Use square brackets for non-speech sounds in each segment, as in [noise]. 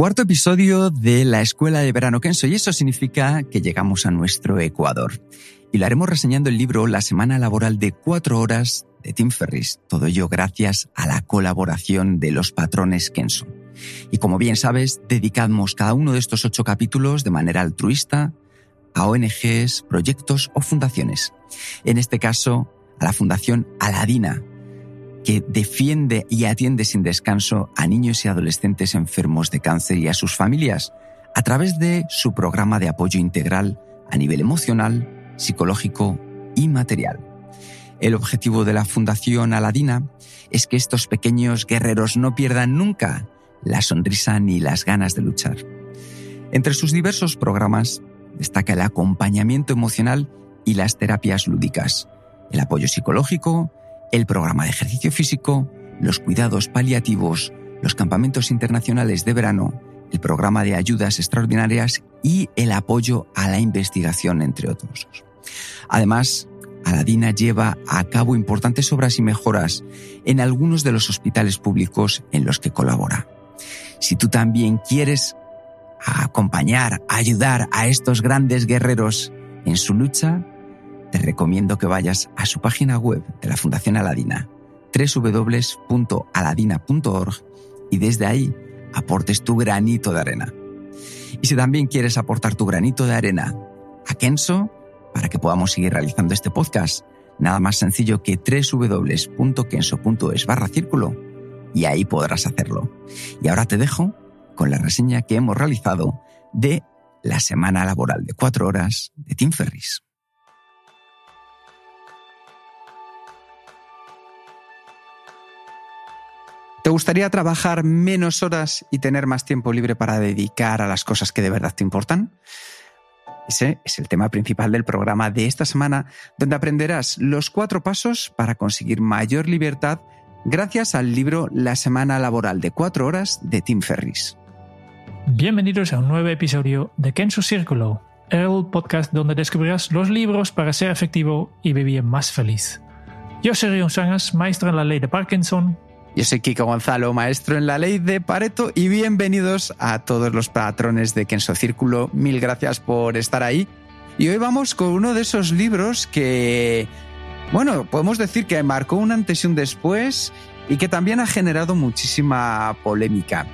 Cuarto episodio de la Escuela de Verano Kenso, y eso significa que llegamos a nuestro Ecuador. y lo haremos reseñando el libro La semana laboral de cuatro horas de Tim Ferris. Todo ello gracias a la colaboración de los patrones Kenso. Y como bien sabes, dedicamos cada uno de estos ocho capítulos de manera altruista a ONGs, proyectos o fundaciones. En este caso, a la Fundación Aladina, que defiende y atiende sin descanso a niños y adolescentes enfermos de cáncer y a sus familias a través de su programa de apoyo integral a nivel emocional, psicológico y material. El objetivo de la Fundación Aladina es que estos pequeños guerreros no pierdan nunca la sonrisa ni las ganas de luchar. Entre sus diversos programas destaca el acompañamiento emocional y las terapias lúdicas, el apoyo psicológico, el programa de ejercicio físico, los cuidados paliativos, los campamentos internacionales de verano, el programa de ayudas extraordinarias y el apoyo a la investigación, entre otros. Además, Aladina lleva a cabo importantes obras y mejoras en algunos de los hospitales públicos en los que colabora. Si tú también quieres acompañar, ayudar a estos grandes guerreros en su lucha, te recomiendo que vayas a su página web de la Fundación Aladina, www.aladina.org, y desde ahí aportes tu granito de arena. Y si también quieres aportar tu granito de arena a Kenso, para que podamos seguir realizando este podcast, nada más sencillo que www.kenso.es barra círculo y ahí podrás hacerlo. Y ahora te dejo con la reseña que hemos realizado de la semana laboral de cuatro horas de Tim Ferris. ¿Te gustaría trabajar menos horas y tener más tiempo libre para dedicar a las cosas que de verdad te importan? Ese es el tema principal del programa de esta semana, donde aprenderás los cuatro pasos para conseguir mayor libertad gracias al libro La semana laboral de cuatro horas de Tim Ferris. Bienvenidos a un nuevo episodio de Kenzo Círculo, el podcast donde descubrirás los libros para ser efectivo y vivir más feliz. Yo soy Rion Sangas, maestro en la ley de Parkinson, yo soy Kiko Gonzalo, maestro en la ley de Pareto, y bienvenidos a todos los patrones de Kenso Círculo. Mil gracias por estar ahí. Y hoy vamos con uno de esos libros que, bueno, podemos decir que marcó un antes y un después y que también ha generado muchísima polémica.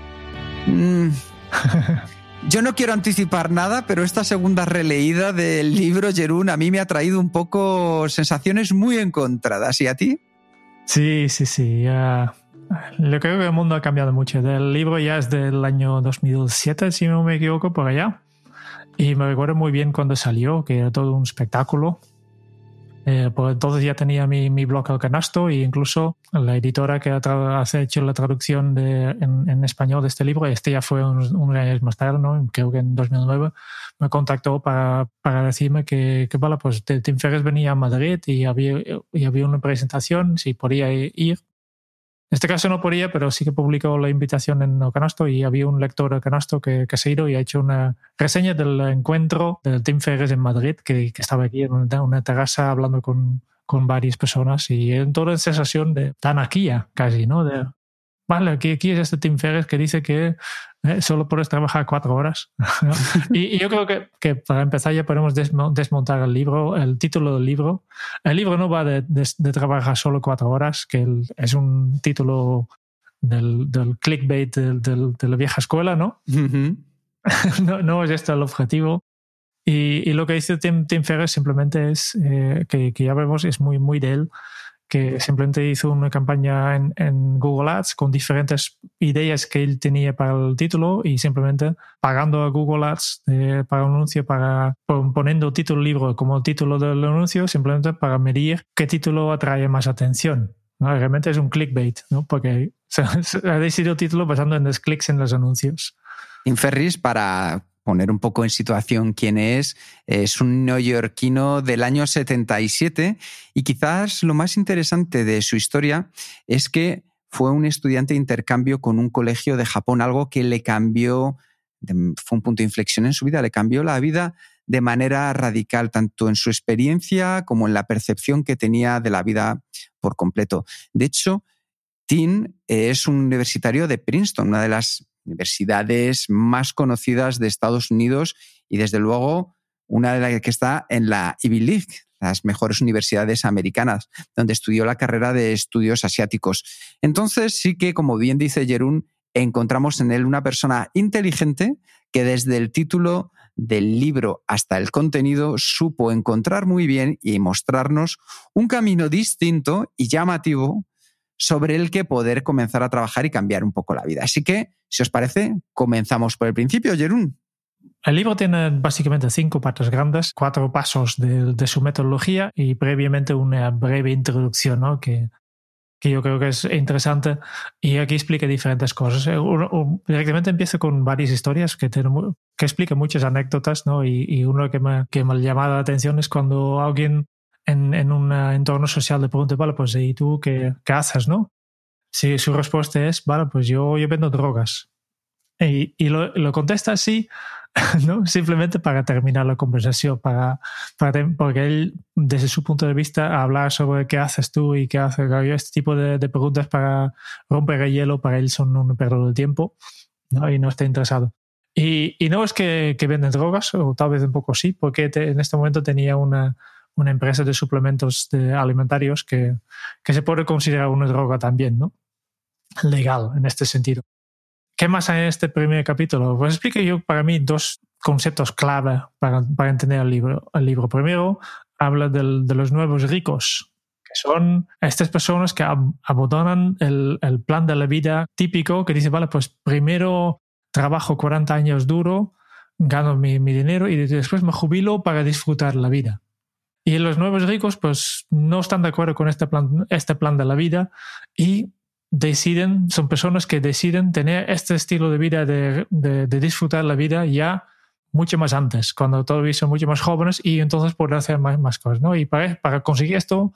Mm. [laughs] Yo no quiero anticipar nada, pero esta segunda releída del libro Jerún a mí me ha traído un poco sensaciones muy encontradas. ¿Y a ti? Sí, sí, sí. Ya yo creo que el mundo ha cambiado mucho. El libro ya es del año 2007, si no me equivoco, por allá. Y me recuerdo muy bien cuando salió, que era todo un espectáculo. Eh, pues entonces ya tenía mi, mi, blog al canasto e incluso la editora que ha, hecho la traducción de, en, español de este libro, este ya fue un, un año más tarde, ¿no? creo que en 2009, me contactó para, para decirme que, que vale, pues Tim Ferriss venía a Madrid y había, y había una presentación, si podía ir en este caso no podía, pero sí que publicó la invitación en Ocanasto y había un lector de Ocanasto que, que se ha ido y ha hecho una reseña del encuentro del Team Ferres en Madrid, que, que estaba aquí en una, una terraza hablando con, con, varias personas y en toda esa sensación de tan aquí casi, ¿no? De, vale, aquí, aquí es este Tim Ferriss que dice que eh, solo puedes trabajar cuatro horas. [laughs] y, yo creo que, que, para empezar ya podemos desmontar el libro, el título del libro. El libro no va de, de, trabajar solo cuatro horas, que es un título del, del clickbait del, de la vieja escuela, ¿no? [laughs] no, no es este el objetivo. Y, y, lo que dice Tim, Tim Ferriss simplemente es eh, que, que, ya vemos, es muy, muy de él, que simplemente hizo una campaña en, Google Ads con diferentes ideas que él tenía para el título y simplemente pagando a Google Ads eh, para un anuncio, para poniendo título libro como título del anuncio, simplemente para medir qué título atrae más atención. Realmente es un clickbait, ¿no? porque [laughs] ha decidido título basando en los clics en los anuncios. Inferris, para poner un poco en situación quién es, es un neoyorquino del año 77 y quizás lo más interesante de su historia es que fue un estudiante de intercambio con un colegio de Japón, algo que le cambió, fue un punto de inflexión en su vida, le cambió la vida de manera radical, tanto en su experiencia como en la percepción que tenía de la vida por completo. De hecho, Tim es un universitario de Princeton, una de las universidades más conocidas de Estados Unidos y desde luego una de las que está en la Ivy League, las mejores universidades americanas, donde estudió la carrera de estudios asiáticos. Entonces sí que, como bien dice Jerún, encontramos en él una persona inteligente que desde el título del libro hasta el contenido supo encontrar muy bien y mostrarnos un camino distinto y llamativo sobre el que poder comenzar a trabajar y cambiar un poco la vida. Así que, si os parece, comenzamos por el principio, Jerún. El libro tiene básicamente cinco partes grandes, cuatro pasos de, su metodología y previamente una breve introducción ¿no? que, que yo creo que es interesante. Y aquí explica diferentes cosas. Eh, directamente empieza con varias historias que, tiene, que explica muchas anécdotas, ¿no? Y, y uno que me, que me llama la atención es cuando alguien en, en un entorno social le pregunta, vale, pues ¿y tú qué, qué haces, no? Si su respuesta es, vale, pues yo, yo vendo drogas. Y, y lo, lo, contesta así, [laughs] ¿no? Simplemente para terminar la conversación, para, para, porque él, desde su punto de vista, hablar sobre qué haces tú y qué haces, este tipo de, de preguntas para romper el hielo, para él son un pérdida de tiempo, ¿no? Y no está interesado. Y, y no es que, que, venden drogas, o tal vez un poco sí, porque te, en este momento tenía una, una empresa de suplementos de alimentarios que, que se puede considerar una droga también, ¿no? Legal en este sentido. ¿Qué más hay en este primer capítulo? Pues explico yo para mí dos conceptos clave para, para entender el libro. El libro primero habla del, de los nuevos ricos, que son estas personas que abandonan el, el, plan de la vida típico que dice, vale, pues primero trabajo 40 años duro, gano mi, mi dinero y después me jubilo para disfrutar la vida. Y los nuevos ricos pues no están de acuerdo con este plan, este plan de la vida y deciden, son personas que deciden tener este estilo de vida, de, de, de disfrutar la vida ya mucho más antes, cuando todavía son mucho más jóvenes y entonces pueden hacer más, más cosas. ¿no? Y para, para conseguir esto,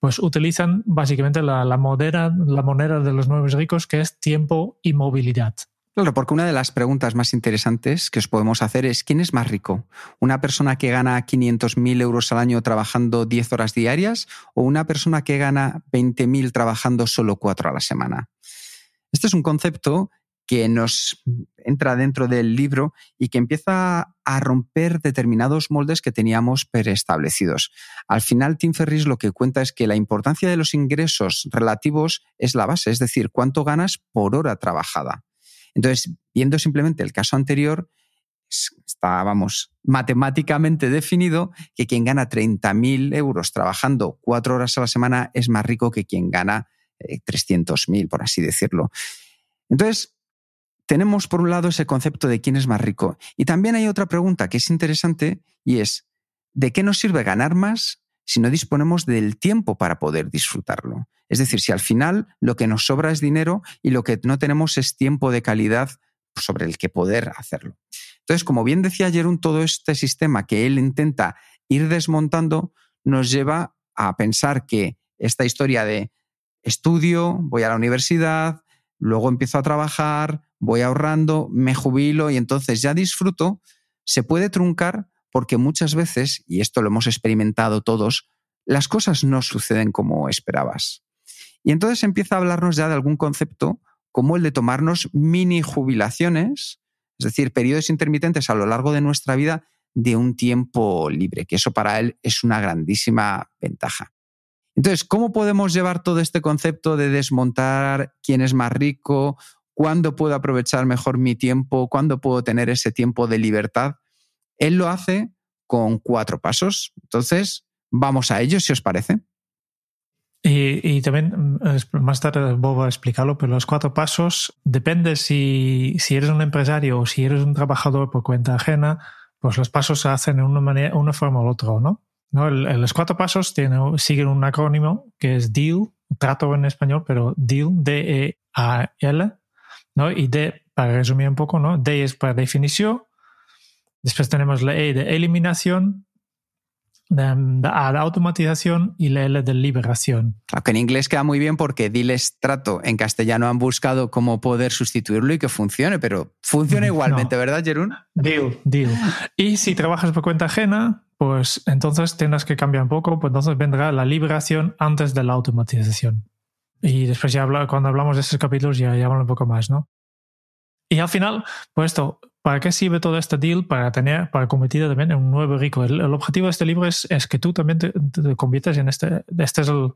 pues utilizan básicamente la, la, moneda, la moneda de los nuevos ricos, que es tiempo y movilidad. Claro, porque una de las preguntas más interesantes que os podemos hacer es ¿quién es más rico? ¿Una persona que gana 500.000 euros al año trabajando 10 horas diarias o una persona que gana 20.000 trabajando solo 4 a la semana? Este es un concepto que nos entra dentro del libro y que empieza a romper determinados moldes que teníamos preestablecidos. Al final, Tim Ferris lo que cuenta es que la importancia de los ingresos relativos es la base, es decir, cuánto ganas por hora trabajada. Entonces, viendo simplemente el caso anterior, está, vamos, matemáticamente definido que quien gana 30.000 euros trabajando cuatro horas a la semana es más rico que quien gana eh, 300.000, por así decirlo. Entonces, tenemos por un lado ese concepto de quién es más rico. Y también hay otra pregunta que es interesante y es, ¿de qué nos sirve ganar más si no disponemos del tiempo para poder disfrutarlo. Es decir, si al final lo que nos sobra es dinero y lo que no tenemos es tiempo de calidad sobre el que poder hacerlo. Entonces, como bien decía Jerón, todo este sistema que él intenta ir desmontando nos lleva a pensar que esta historia de estudio, voy a la universidad, luego empiezo a trabajar, voy ahorrando, me jubilo y entonces ya disfruto, se puede truncar porque muchas veces, y esto lo hemos experimentado todos, las cosas no suceden como esperabas. Y entonces empieza a hablarnos ya de algún concepto como el de tomarnos mini jubilaciones, es decir, periodos intermitentes a lo largo de nuestra vida de un tiempo libre, que eso para él es una grandísima ventaja. Entonces, ¿cómo podemos llevar todo este concepto de desmontar quién es más rico, cuándo puedo aprovechar mejor mi tiempo, cuándo puedo tener ese tiempo de libertad? Él lo hace con cuatro pasos. Entonces, vamos a ello, si os parece. Y, también, mm, más tarde voy a explicarlo, pero los cuatro pasos, depende si, si eres un empresario o si eres un trabajador por cuenta ajena, pues los pasos se hacen de una, manera, una forma u otra, ¿no? ¿no? los cuatro pasos siguen un acrónimo que es DEAL, trato en español, pero DEAL, D-E-A-L, ¿no? Y D, para resumir un poco, ¿no? D es para definición, después tenemos la E de eliminación, de, A de automatización y la L de liberación. Claro, que en inglés queda muy bien porque diles trato. En castellano han buscado cómo poder sustituirlo y que funcione, pero funciona [laughs] igualmente, ¿verdad, Jerún? Deal, deal. Y si trabajas por cuenta ajena, pues entonces tendrás que cambiar un poco, pues entonces vendrá la liberación antes de la automatización. Y después ya cuando hablamos de estos capítulos ya, ya un poco más, ¿no? Y al final, pues esto, ¿para qué sirve todo este deal? Para tener, para convertir también en un nuevo rico. El, objetivo de este libro es, es que tú también te, conviertas en este, este es el,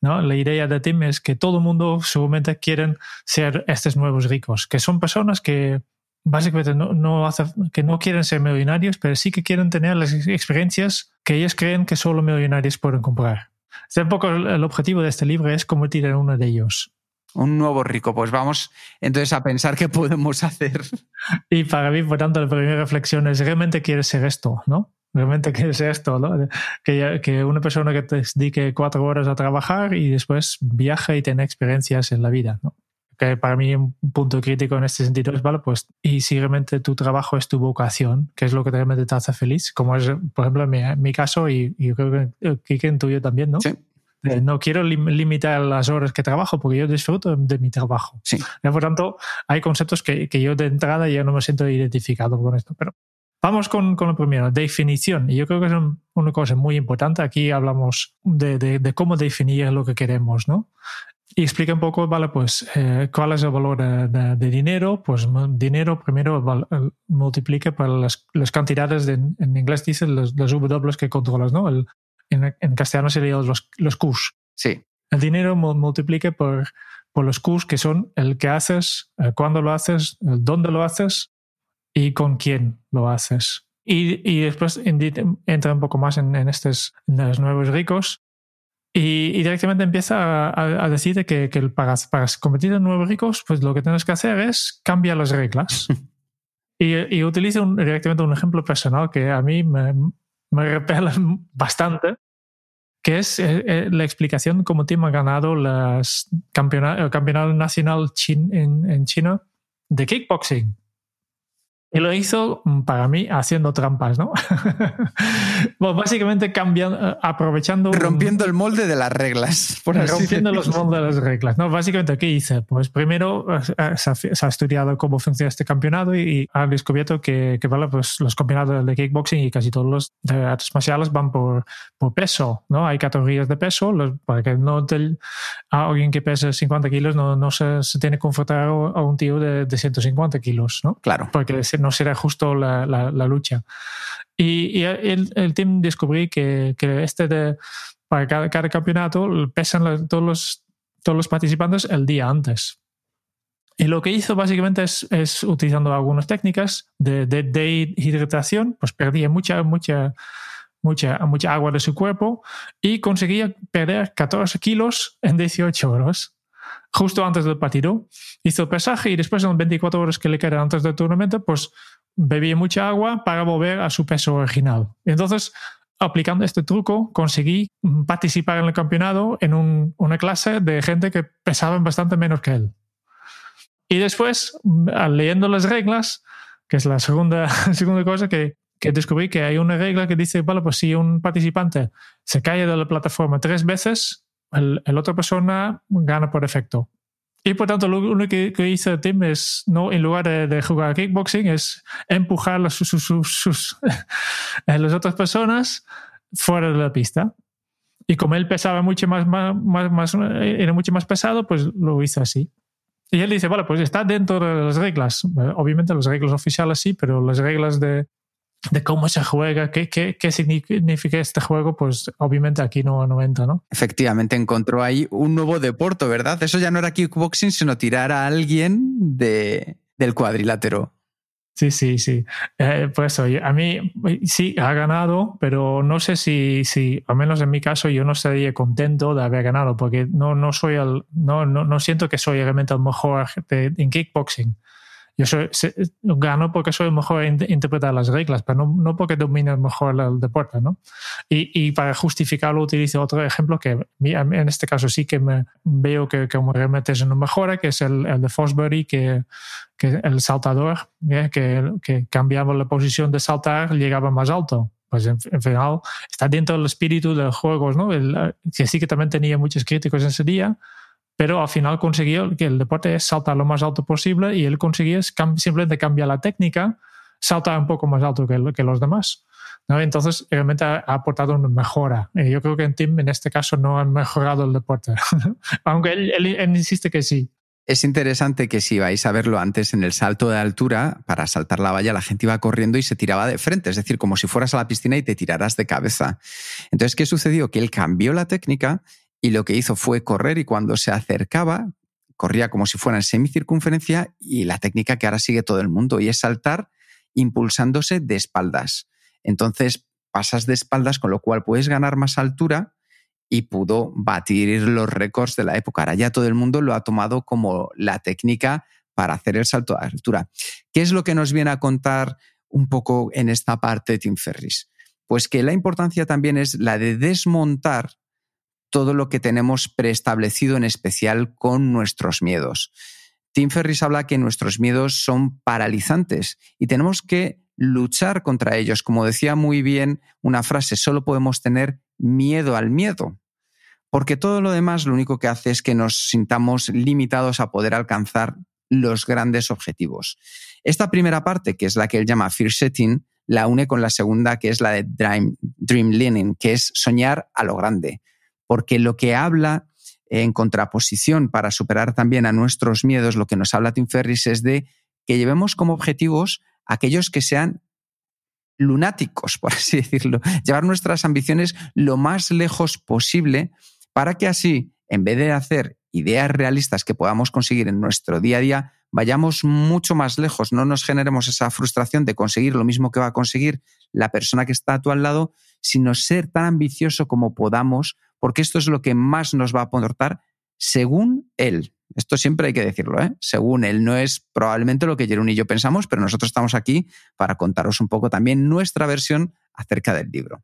¿no? La idea de Tim es que todo el mundo seguramente quieren ser estos nuevos ricos, que son personas que básicamente no, no hace, que no quieren ser millonarios, pero sí que quieren tener las experiencias que ellos creen que solo millonarios pueden comprar. Un poco el, objetivo de este libro es convertir en uno de ellos. Un nuevo rico. Pues vamos entonces a pensar qué podemos hacer. Y para mí, por tanto, la primera reflexión es, ¿realmente quieres ser esto? ¿no? ¿Realmente quieres ser esto? ¿no? Que, que una persona que te dedique cuatro horas a trabajar y después viaje y tenga experiencias en la vida. ¿no? que para mí un punto crítico en este sentido es, vale, pues, y si realmente tu trabajo es tu vocación, que es lo que realmente te hace feliz, como es, por ejemplo, en mi, caso, y, yo creo que en tuyo también, ¿no? Sí. No quiero limitar las horas que trabajo porque yo disfruto de mi trabajo. Sí. Por tanto, hay conceptos que, que, yo de entrada ya no me siento identificado con esto. Pero vamos con, con lo primero, definición. Y yo creo que es una cosa muy importante. Aquí hablamos de, de, de, cómo definir lo que queremos, ¿no? y explica un poco, vale, pues, eh, cuál es el valor de, dinero. Pues dinero primero multiplica por las, las cantidades, de, en inglés dice los, los W que controlas, ¿no? El, en, en, castellano serían los, los Qs. Sí. El dinero multiplica por, por los Qs que son el que haces, el cuándo lo haces, el dónde lo haces y con quién lo haces. Y, y después entra un poco más en, en estos los nuevos ricos y, directamente empieza a, decir que, que para, para, convertir en nuevos ricos, pues lo que tienes que hacer es cambiar las reglas. [laughs] y, y utiliza directamente un ejemplo personal que a mí me, me repele bastante, que es eh, eh, la explicación cómo Tim ha ganado las el campeonato nacional en, en China de kickboxing. Y lo hizo mm, para mí haciendo trampas, ¿no? [laughs] bueno, básicamente cambiando, eh, aprovechando. Rompiendo el molde de las reglas. Por rompiendo los moldes de las reglas, ¿no? Básicamente, ¿qué hice? Pues primero eh, se ha, estudiado cómo funciona este campeonato y, ha descubierto que, que vale, pues los campeonatos de kickboxing y casi todos los de artes marciales van por, por peso, ¿no? Hay categorías de peso para que no a alguien que pese 50 kilos no, no se, se tiene que confrontar a un tío de, de 150 kilos, ¿no? Claro. Porque no será justo la, lucha. Y, y el, el, team descubrí que, que este de, para cada, cada campeonato pesan todos, los, todos los participantes el día antes. Y lo que hizo básicamente es, es utilizando algunas técnicas de, de, de, hidratación, pues perdía mucha, mucha, mucha, mucha agua de su cuerpo y conseguía perder 14 kilos en 18 horas justo antes del partido, hizo el pesaje y después en las 24 horas que le quedan antes del torneo, pues bebía mucha agua para volver a su peso original. Entonces, aplicando este truco, conseguí participar en el campeonato en una clase de gente que pesaba bastante menos que él. Y después, leyendo las reglas, que es la segunda, [laughs] segunda cosa que, que descubrí que hay una regla que dice, bueno, pues si un participante se cae de la plataforma tres veces, el, otra persona gana por efecto. Y por tanto, lo único que, que hizo Tim es, no, en lugar de, jugar kickboxing, es empujar a sus, sus, [laughs] las otras personas fuera de la pista. Y como él pesaba mucho más, más, más, era mucho más pesado, pues lo hizo así. Y él dice, vale, pues está dentro de las reglas. Obviamente las reglas oficiales sí, pero las reglas de, de cómo se juega, qué, qué, qué, significa este juego, pues obviamente aquí no, no entra, ¿no? Efectivamente, encontró ahí un nuevo deporte, ¿verdad? Eso ya no era kickboxing, sino tirar a alguien de, del cuadrilátero. Sí, sí, sí. Eh, por eso, a mí sí, ha ganado, pero no sé si, si, al menos en mi caso, yo no estaría contento de haber ganado, porque no, no soy el, no, no, no siento que soy realmente el mejor en kickboxing. Yo soy, gano porque soy mejor en interpretar las reglas, pero no, no porque domine mejor el deporte, ¿no? Y, y, para justificarlo utilizo otro ejemplo que en este caso sí que me veo que, que realmente es una mejora, que es el, el de Fosbury, que, que el saltador, ¿eh? que, que cambiaba la posición de saltar, llegaba más alto pues en, final está dentro del espíritu de los juegos, ¿no? El, que sí que también tenía muchos críticos en ese día, pero al final consiguió que el deporte es saltar lo más alto posible y él consiguió simplemente cambiar la técnica, saltar un poco más alto que, los demás. ¿no? Entonces, realmente ha, aportado una mejora. Y yo creo que en Tim, en este caso, no han mejorado el deporte, [laughs] aunque él insiste que sí. Es interesante que si vais a verlo antes en el salto de altura, para saltar la valla, la gente iba corriendo y se tiraba de frente, es decir, como si fueras a la piscina y te tiraras de cabeza. Entonces, ¿qué sucedió? Que él cambió la técnica y lo que hizo fue correr y cuando se acercaba, corría como si fuera en semicircunferencia y la técnica que ahora sigue todo el mundo y es saltar impulsándose de espaldas. Entonces, pasas de espaldas, con lo cual puedes ganar más altura y pudo batir los récords de la época. Ahora ya todo el mundo lo ha tomado como la técnica para hacer el salto de altura. ¿Qué es lo que nos viene a contar un poco en esta parte Tim Ferris? Pues que la importancia también es la de desmontar todo lo que tenemos preestablecido, en especial con nuestros miedos. Tim Ferris habla que nuestros miedos son paralizantes y tenemos que luchar contra ellos. Como decía muy bien una frase, solo podemos tener miedo al miedo. Porque todo lo demás lo único que hace es que nos sintamos limitados a poder alcanzar los grandes objetivos. Esta primera parte, que es la que él llama fear setting, la une con la segunda, que es la de dream, dream que es soñar a lo grande. Porque lo que habla en contraposición para superar también a nuestros miedos, lo que nos habla Tim Ferris es de que llevemos como objetivos aquellos que sean lunáticos, por así decirlo, llevar nuestras ambiciones lo más lejos posible para que así, en vez de hacer ideas realistas que podamos conseguir en nuestro día a día, vayamos mucho más lejos, no nos generemos esa frustración de conseguir lo mismo que va a conseguir la persona que está a tu al lado, sino ser tan ambicioso como podamos, porque esto es lo que más nos va a aportar según él. Esto siempre hay que decirlo, ¿eh? según él. No es probablemente lo que Jerón y yo pensamos, pero nosotros estamos aquí para contaros un poco también nuestra versión acerca del libro.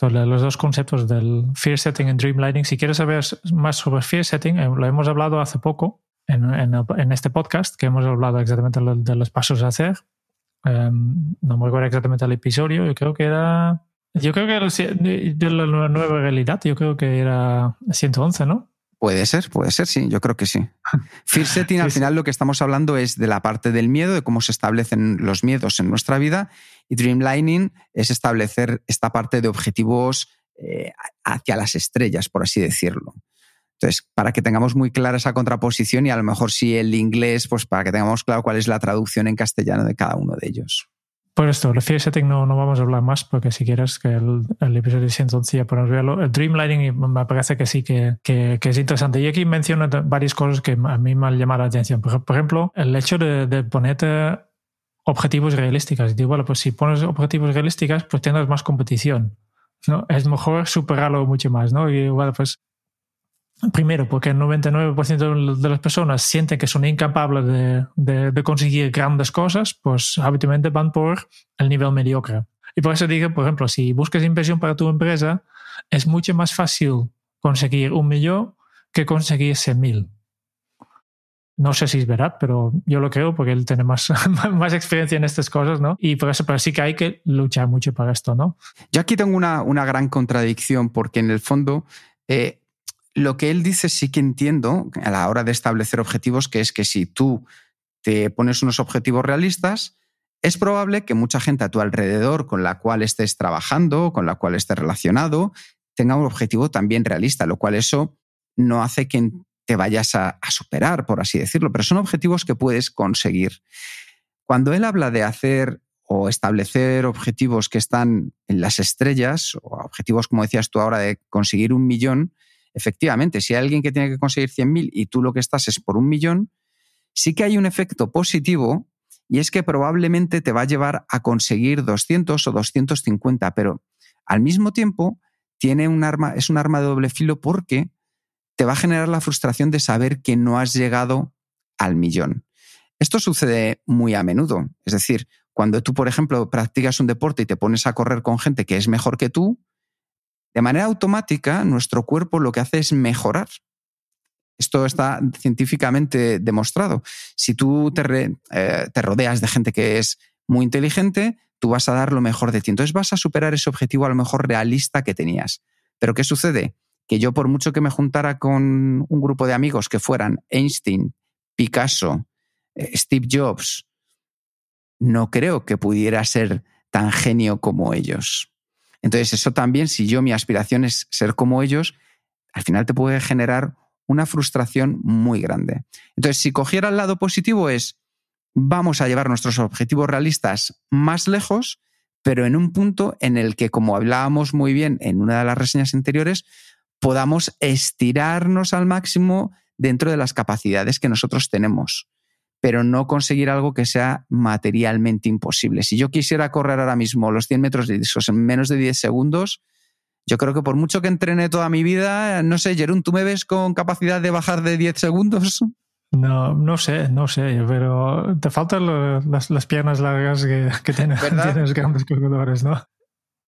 Los dos conceptos del fear setting y dream lighting. Si quieres saber más sobre fear setting, eh, lo hemos hablado hace poco en, este podcast, que hemos hablado exactamente de los pasos a hacer. Em, no me acuerdo exactamente el episodio, yo creo que era. Yo creo que era de la nueva realidad, yo creo que era 111, ¿no? Puede ser, puede ser, sí, yo creo que sí. Fear setting, al final, lo que estamos hablando es de la parte del miedo, de cómo se establecen los miedos en nuestra vida, y Dreamlining es establecer esta parte de objetivos eh, hacia las estrellas, por así decirlo. Entonces, para que tengamos muy clara esa contraposición y a lo mejor si el inglés, pues para que tengamos claro cuál es la traducción en castellano de cada uno de ellos. Por esto, el setting no, no vamos a hablar más porque si quieres que el, el episodio 111 ya podemos verlo. El dreamlighting me parece que sí que, que, es interesante. Y aquí menciono varias cosas que a mí me han llamado la atención. Por, ejemplo, el hecho de, de ponerte objetivos realísticos. Y digo, bueno, pues si pones objetivos realísticos, pues tendrás más competición. ¿no? Es mejor superarlo mucho más, ¿no? Y bueno, pues Primero, porque el 99% de las personas sienten que son incapaces de, de, conseguir grandes cosas, pues habitualmente van por el nivel mediocre. Y por eso digo, por ejemplo, si buscas inversión para tu empresa, es mucho más fácil conseguir un millón que conseguir 100 mil. No sé si es verdad, pero yo lo creo porque él tiene [laughs] más, más experiencia en estas cosas, ¿no? Y por eso, pero sí que hay que luchar mucho para esto, ¿no? Yo aquí tengo una, una gran contradicción porque en el fondo eh, lo que él dice sí que entiendo a la hora de establecer objetivos, que es que si tú te pones unos objetivos realistas, es probable que mucha gente a tu alrededor con la cual estés trabajando, con la cual estés relacionado, tenga un objetivo también realista, lo cual eso no hace que te vayas a, a superar, por así decirlo, pero son objetivos que puedes conseguir. Cuando él habla de hacer o establecer objetivos que están en las estrellas, o objetivos, como decías tú ahora, de conseguir un millón, efectivamente, si hay alguien que tiene que conseguir 100.000 y tú lo que estás es por un millón, sí que hay un efecto positivo y es que probablemente te va a llevar a conseguir 200 o 250, pero al mismo tiempo tiene un arma, es un arma de doble filo porque te va a generar la frustración de saber que no has llegado al millón. Esto sucede muy a menudo. Es decir, cuando tú, por ejemplo, practicas un deporte y te pones a correr con gente que es mejor que tú, de manera automática nuestro cuerpo lo que hace es mejorar. Esto está científicamente demostrado. Si tú te, eh, te rodeas de gente que es muy inteligente, tú vas a dar lo mejor de ti. Entonces vas a superar ese objetivo a lo mejor realista que tenías. Pero ¿qué sucede? Que yo por mucho que me juntara con un grupo de amigos que fueran Einstein, Picasso, eh, Steve Jobs, no creo que pudiera ser tan genio como ellos. Entonces eso también, si yo mi aspiración es ser como ellos, al final te puede generar una frustración muy grande. Entonces, si cogiera el lado positivo es, vamos a llevar nuestros objetivos realistas más lejos, pero en un punto en el que, como hablábamos muy bien en una de las reseñas anteriores, podamos estirarnos al máximo dentro de las capacidades que nosotros tenemos, pero no conseguir algo que sea materialmente imposible. Si yo quisiera correr ahora mismo los 100 metros de discos en menos de 10 segundos, yo creo que por mucho que entrene toda mi vida, no sé, Jerón, ¿tú me ves con capacidad de bajar de 10 segundos? No, no sé, no sé, pero te faltan las, piernas largas que, que tienes, [laughs] tienes grandes corredores, ¿no?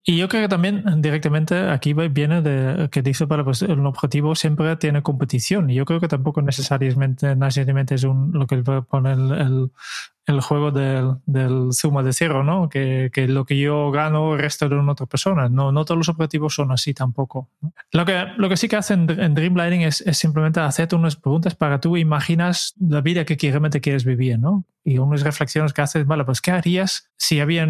Y yo creo que también directamente aquí viene de que dice para pues el objetivo siempre tiene competición. Y yo creo que tampoco necesariamente, necesariamente es un, lo que pone el, el, juego del, del, suma de cero, ¿no? Que, que, lo que yo gano el resto de una otra persona. No, no todos los objetivos son así tampoco. Lo, que, lo que sí que hacen en, Dreamlining es, es, simplemente hacerte unas preguntas para tú imaginas la vida que realmente quieres vivir, ¿no? Y unas reflexiones que haces, vale, pues ¿qué harías si había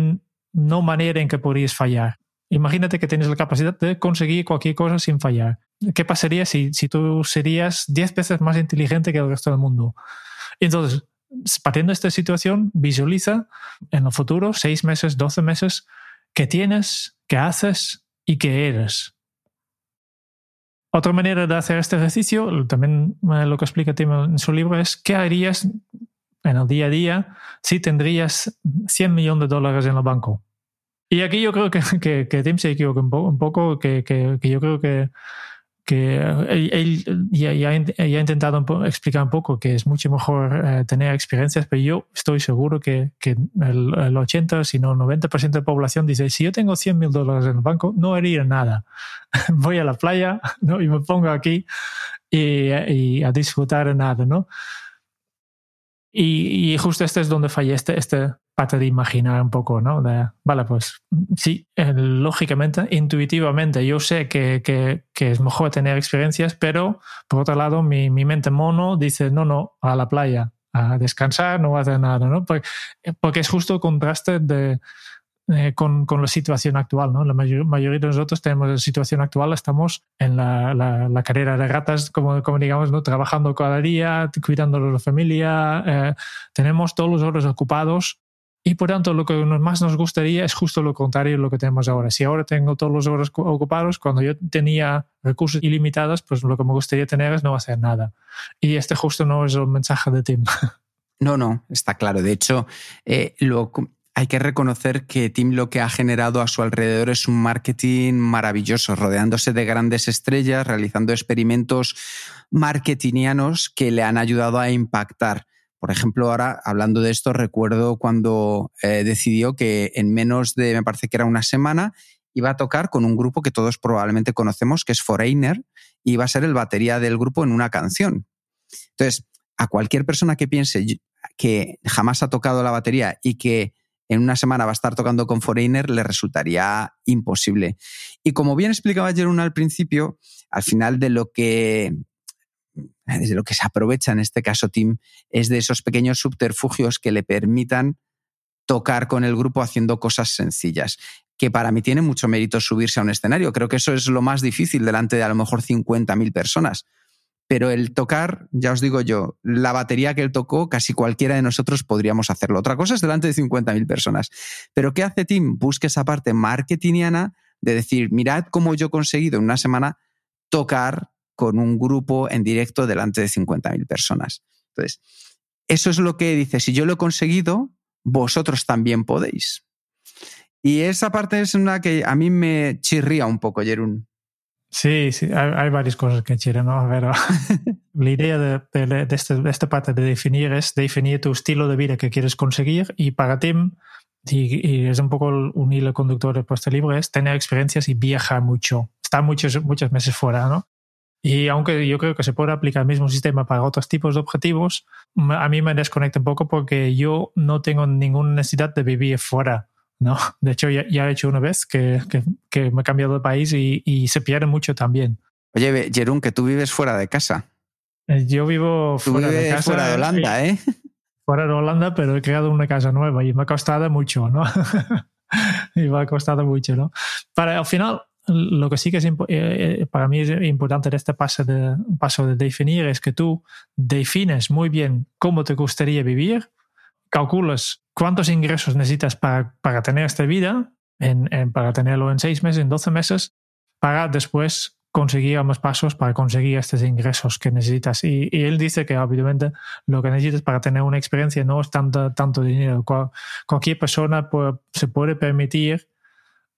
no manera en que podrías fallar? Imagínate que tienes la capacidad de conseguir cualquier cosa sin fallar. ¿Qué pasaría si, si tú serías 10 veces más inteligente que el resto del mundo? Entonces, partiendo de esta situación, visualiza en el futuro, 6 meses, 12 meses, qué tienes, qué haces y qué eres. Otra manera de hacer este ejercicio, también eh, lo que explica Tim en su libro, es qué harías en el día a día si tendrías 100 millones de dólares en el banco. Y aquí yo creo que, que, que Tim se equivoca un, poco, un poco que, que, yo creo que, que él, ya, ya, ha intentado explicar un poco que es mucho mejor eh, tener experiencias, pero yo estoy seguro que, el, el, 80, si no el 90% de la población dice, si yo tengo 100 mil dólares en el banco, no haría nada. [laughs] Voy a la playa [laughs] ¿no? y me pongo aquí y, y a disfrutar nada, ¿no? Y, y, justo este es donde falla este, este parte de imaginar un poco, ¿no? De, vale, pues sí, lógicamente, intuitivamente, yo sé que, que, que, es mejor tener experiencias, pero por otro lado, mi, mi mente mono dice, no, no, a la playa, a descansar, no a hacer nada, ¿no? Porque, porque es justo el contraste de, eh, con, con, la situación actual. ¿no? La mayoría de nosotros tenemos la situación actual, estamos en la, la, carrera de ratas, como, como, digamos, ¿no? trabajando cada día, cuidando de la familia, eh, tenemos todos los horas ocupados. Y por tanto, lo que más nos gustaría es justo lo contrario de lo que tenemos ahora. Si ahora tengo todos los horas ocupados, cuando yo tenía recursos ilimitados, pues lo que me gustaría tener es no hacer nada. Y este justo no es el mensaje de Tim. [laughs] No, no, está claro. De hecho, eh, lo, hay que reconocer que Tim lo que ha generado a su alrededor es un marketing maravilloso, rodeándose de grandes estrellas, realizando experimentos marketingianos que le han ayudado a impactar. Por ejemplo, ahora hablando de esto, recuerdo cuando eh, decidió que en menos de, me parece que era una semana, iba a tocar con un grupo que todos probablemente conocemos, que es Foreigner, y iba a ser el batería del grupo en una canción. Entonces, a cualquier persona que piense que jamás ha tocado la batería y que en una semana va a estar tocando con Foreigner, le resultaría imposible. Y como bien explicaba Jerón al principio, al final de lo que [laughs] desde lo que se aprovecha en este caso Tim es de esos pequeños subterfugios que le permitan tocar con el grupo haciendo cosas sencillas que para mí tiene mucho mérito subirse a un escenario. Creo que eso es lo más difícil delante de a lo mejor 50.000 personas. Pero el tocar, ya os digo yo, la batería que él tocó, casi cualquiera de nosotros podríamos hacerlo. Otra cosa es delante de 50.000 personas. Pero ¿qué hace Tim? Busca esa parte marketingiana de decir, mirad cómo yo he conseguido en una semana tocar con un grupo en directo delante de 50.000 personas. Entonces, eso es lo que dice, si yo lo he conseguido, vosotros también podéis. Y esa parte es una que a mí me chirría un poco, Jerún. Sí, sí, hay, varias cosas que quiero, ¿no? Ver, [laughs] la idea de, de, este, de, esta parte de definir es definir tu estilo de vida que quieres conseguir y para Tim, y, es un poco un hilo conductor de este libro, es tener experiencias y viajar mucho, estar muchos, muchos meses fuera, ¿no? Y aunque yo creo que se puede aplicar el mismo sistema para otros tipos de objetivos, a mí me desconecta un poco porque yo no tengo ninguna necesidad de vivir fuera. ¿no? [laughs] De hecho, ya, he hecho una vez que, que, me he cambiado de país y, y, se pierde mucho también. Oye, Jerún, que tú vives fuera de casa. Eh, yo vivo fuera de casa. Fuera de Holanda, ¿eh? Fuera de Holanda, pero he creado una casa nueva y me ha costado mucho, ¿no? [laughs] y me ha costado mucho, ¿no? Para al final, lo que sí que es eh, eh, para mí es importante en este paso de, paso de definir es que tú defines muy bien cómo te gustaría vivir, calculas cuántos ingresos necesitas para, para tener esta vida, en, para tenerlo en seis meses, en doce meses, para después conseguir más pasos para conseguir estos ingresos que necesitas. Y, él dice que obviamente lo que necesitas para tener una experiencia no es tanto, tanto dinero. cualquier persona se puede permitir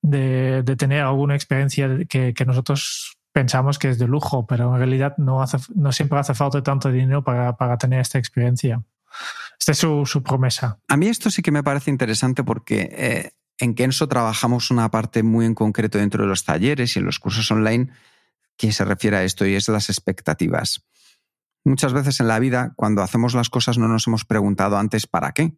de, tener alguna experiencia que, nosotros pensamos que es de lujo, pero en realidad no, hace, no siempre hace falta tanto dinero para, para tener esta experiencia. Esta es su, promesa. A mí esto sí que me parece interesante porque eh, en Kenso trabajamos una parte muy en concreto dentro de los talleres y en los cursos online que se refiere a esto y es las expectativas. Muchas veces en la vida, cuando hacemos las cosas, no nos hemos preguntado antes para qué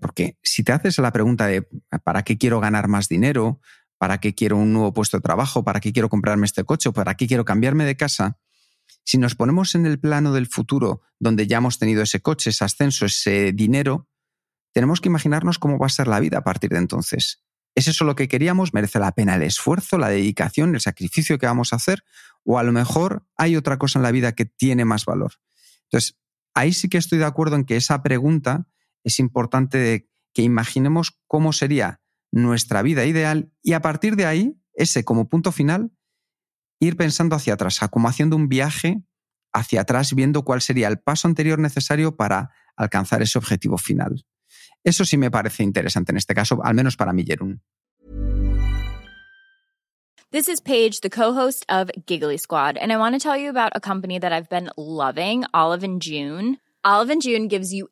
porque si te haces la pregunta de ¿para qué quiero ganar más dinero? ¿Para qué quiero un nuevo puesto de trabajo? ¿Para qué quiero comprarme este coche? ¿Para qué quiero cambiarme de casa? Si nos ponemos en el plano del futuro, donde ya hemos tenido ese coche, ese ascenso, ese dinero, tenemos que imaginarnos cómo va a ser la vida a partir de entonces. ¿Es eso lo que queríamos? ¿Merece la pena el esfuerzo, la dedicación, el sacrificio que vamos a hacer? ¿O a lo mejor hay otra cosa en la vida que tiene más valor? Entonces, ahí sí que estoy de acuerdo en que esa pregunta es importante que imaginemos cómo sería nuestra vida ideal y a partir de ahí, ese como punto final, ir pensando hacia atrás, como haciendo un viaje hacia atrás, viendo cuál sería el paso anterior necesario para alcanzar ese objetivo final. Eso sí me parece interesante en este caso, al menos para mí, Jerún. This is Paige, the co-host of Giggly Squad, and I want to tell you about a company that I've been loving, Olive and June. Olive and June gives you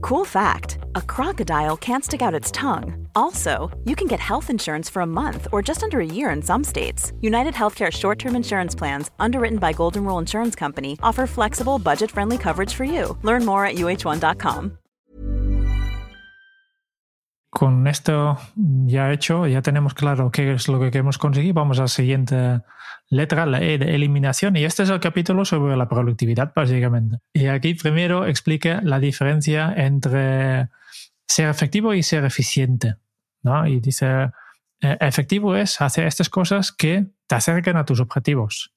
Cool fact a crocodile can't stick out its tongue. Also, you can get health insurance for a month or just under a year in some states. United Healthcare short term insurance plans, underwritten by Golden Rule Insurance Company, offer flexible, budget friendly coverage for you. Learn more at uh1.com. Con esto ya hecho, ya tenemos claro qué es lo que queremos conseguir. Vamos a la siguiente letra, la E de eliminación, y este es el capítulo sobre la productividad, básicamente. Y aquí primero explica la diferencia entre ser efectivo y ser eficiente. ¿no? Y dice, eh, efectivo es hacer estas cosas que te acerquen a tus objetivos.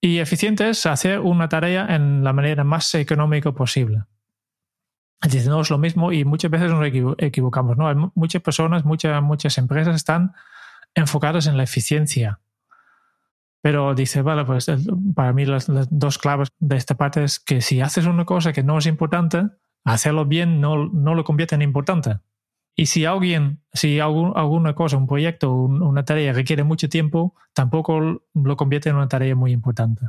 Y eficiente es hacer una tarea en la manera más económica posible. Dice, no es lo mismo y muchas veces nos equivocamos. ¿no? Hay muchas personas, muchas, muchas empresas están enfocadas en la eficiencia pero dice, vale, pues para mí las, dos claves de esta parte es que si haces una cosa que no es importante, hacerlo bien no, no lo convierte en importante. Y si alguien, si algún, alguna cosa, un proyecto, una tarea requiere mucho tiempo, tampoco lo convierte en una tarea muy importante.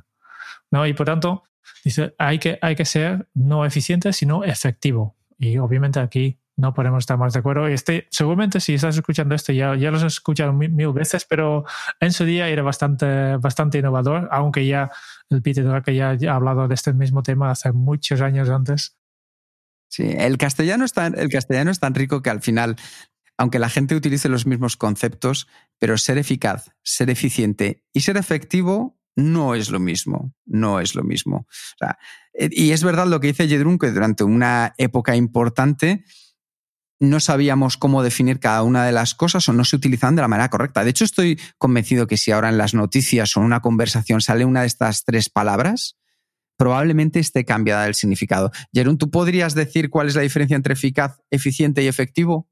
¿no? Y por tanto, dice, hay que, hay que ser no eficiente, sino efectivo. Y obviamente aquí no podemos estar más de acuerdo. Este, seguramente si estás escuchando esto ya, ya lo has escuchado mil, veces, pero en su día era bastante, bastante innovador, aunque ya el Peter Drucker ya, ha hablado de este mismo tema hace muchos años antes. Sí, el castellano, es tan, el castellano es tan rico que al final, aunque la gente utilice los mismos conceptos, pero ser eficaz, ser eficiente y ser efectivo no es lo mismo, no es lo mismo. Eh, y es verdad lo que dice Jedrun, que durante una época importante no sabíamos cómo definir cada una de las cosas o no se utilizaban de la manera correcta. De hecho, estoy convencido que si ahora en las noticias o en una conversación sale una de estas tres palabras, probablemente esté cambiada el significado. Jerón, ¿tú podrías decir cuál es la diferencia entre eficaz, eficiente y efectivo?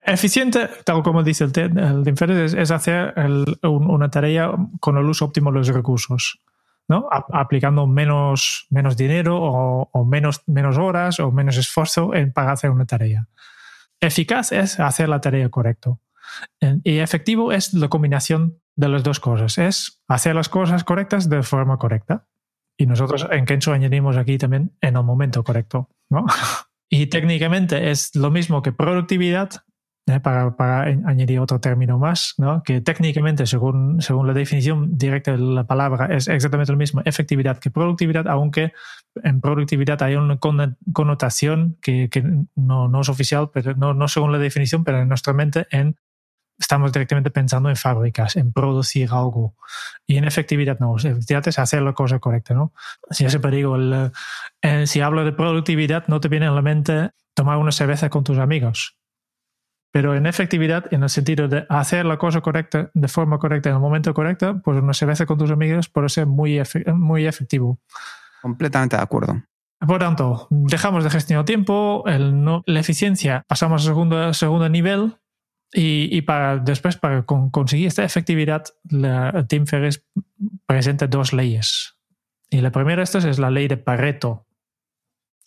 Eficiente, tal como dice el, el es, hacer una tarea con el uso óptimo de los recursos. ¿no? aplicando menos, menos dinero o, menos, menos horas o menos esfuerzo en, para hacer una tarea. Eficaz es hacer la tarea correcto. Y efectivo es la combinación de las dos cosas. Es hacer las cosas correctas de forma correcta. Y nosotros en Kenzo añadimos aquí también en el momento correcto. ¿no? [laughs] Y técnicamente es lo mismo que productividad, ¿eh? para, añadir otro término más, ¿no? que técnicamente, según, según la definición directa de la palabra, es exactamente lo mismo efectividad que productividad, aunque en productividad hay una connotación que, no, es oficial, pero no, no según la definición, pero en nuestra mente en estamos directamente pensando en fábricas, en producir algo. Y en efectividad no, efectividad es hacer la cosa correcta, ¿no? Si yo siempre digo, el, eh, si hablo de productividad, no te viene a la mente tomar una cerveza con tus amigos pero en efectividad, en el sentido de hacer la cosa correcta de forma correcta en el momento correcto, pues una cerveza con tus amigos puede ser muy, muy efectivo. Completamente de acuerdo. Por tanto, dejamos de gestionar tiempo, el la eficiencia pasamos a segundo, segundo nivel y, para, después para conseguir esta efectividad, la, Tim Ferriss presenta dos leyes. Y la primera de estas es la ley de Pareto,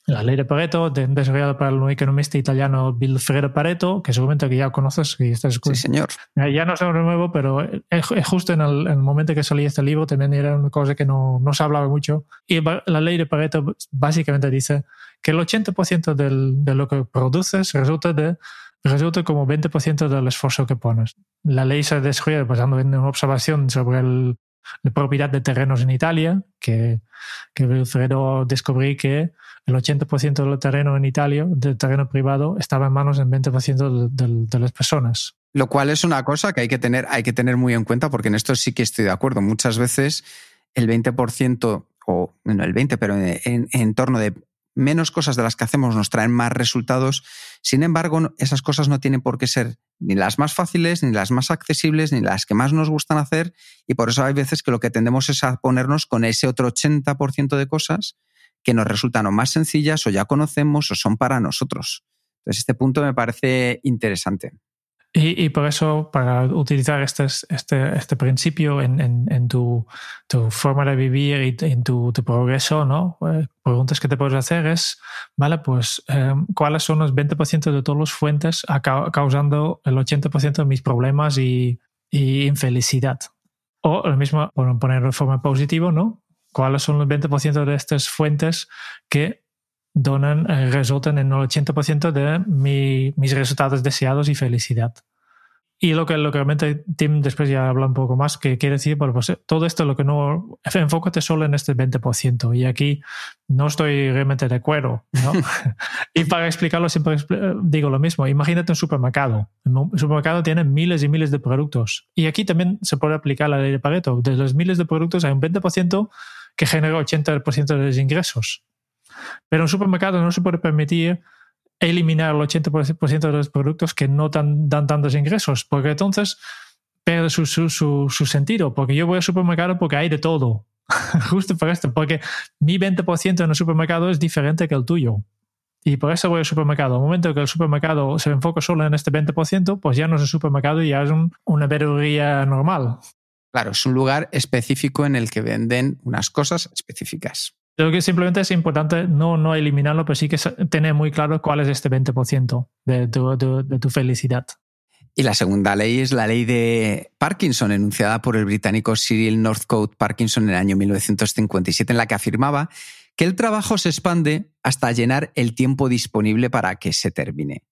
la ley de Pareto, desarrollada para el economista italiano Vilfredo Pareto, que seguramente que ya conoces. Que estás sí, señor. Ya no es nuevo, pero es justo en el, momento que salía este libro también era una cosa que no, no se hablaba mucho. Y la ley de Pareto básicamente dice que el 80% del, de lo que produces resulta de resulta como 20% del esfuerzo que pones. La ley se desarrolla basando en una observación sobre el, la propiedad de terrenos en Italia, que, que Wilfredo descubrí que el 80% del terreno en Italia, del terreno privado, estaba en manos del 20% de, las personas. Lo cual es una cosa que hay que, tener, hay que tener muy en cuenta, porque en esto sí que estoy de acuerdo. Muchas veces el 20%, o no el 20%, pero en, en torno de menos cosas de las que hacemos nos traen más resultados. Sin embargo, esas cosas no tienen por qué ser ni las más fáciles, ni las más accesibles, ni las que más nos gustan hacer. Y por eso hay veces que lo que tendemos es a ponernos con ese otro 80% de cosas que nos resultan o más sencillas o ya conocemos o son para nosotros. Entonces, este punto me parece interesante. Y, por eso, para utilizar este, este, este principio en, en, tu, tu, forma de vivir y en tu, tu progreso, ¿no? Eh, preguntas que te puedes hacer es, vale, pues, eh, ¿cuáles son los 20% de todas las fuentes causando el 80% de mis problemas y, y infelicidad? O lo mismo, por ponerlo de forma positiva, ¿no? ¿Cuáles son los 20% de estas fuentes que donan, eh, resultan en el 80% de mis resultados deseados y felicidad? Y lo que, lo que realmente Tim después ya habla un poco más, que quiere decir, bueno, pues todo esto lo que no, enfócate solo en este 20%. Y aquí no estoy realmente de acuerdo, ¿no? [laughs] y para explicarlo siempre digo lo mismo. Imagínate un supermercado. Un supermercado tiene miles y miles de productos. Y aquí también se puede aplicar la ley de Pareto. De los miles de productos hay un 20% que genera 80% de los ingresos. Pero un supermercado no se puede permitir eliminar el 80% de los productos que no dan, tantos ingresos, porque entonces pierde su, su, su, sentido, porque yo voy al supermercado porque hay de todo, [laughs] justo por esto, porque mi 20% en el supermercado es diferente que el tuyo. Y por eso voy al supermercado. Al momento que el supermercado se enfoca solo en este 20%, pues ya no es un supermercado, ya es una verduría normal. Claro, es un lugar específico en el que venden unas cosas específicas. Creo que simplemente es importante no, no eliminarlo, pero sí que tener muy claro cuál es este 20% de tu, de, tu felicidad. Y la segunda ley es la ley de Parkinson, enunciada por el británico Cyril Northcote Parkinson en el año 1957, en la que afirmaba que el trabajo se expande hasta llenar el tiempo disponible para que se termine.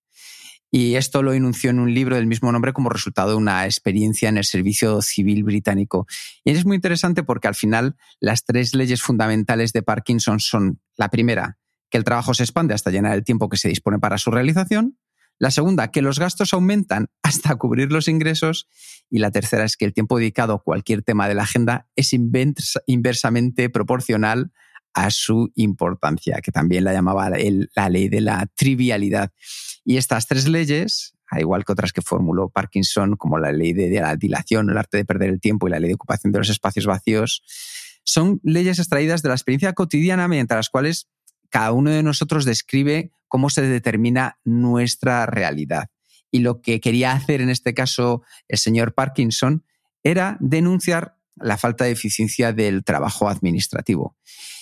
Y esto lo enunció en un libro del mismo nombre como resultado de una experiencia en el servicio civil británico. Y es muy interesante porque al final las tres leyes fundamentales de Parkinson son la primera, que el trabajo se expande hasta llenar el tiempo que se dispone para su realización, La segunda, que los gastos aumentan [laughs] hasta cubrir los ingresos. Y la tercera es que el tiempo dedicado a cualquier tema de la agenda es inversamente proporcional a su importancia, que también la llamaba la ley de la trivialidad. Y estas tres leyes, al igual que otras que formuló Parkinson, como la ley de la dilación, el arte de perder el tiempo y la ley de ocupación de los espacios vacíos, son leyes extraídas de la experiencia cotidiana mediante las cuales cada uno de nosotros describe cómo se determina nuestra realidad. Y lo que quería hacer en este caso el señor Parkinson era denunciar la falta de eficiencia del trabajo administrativo.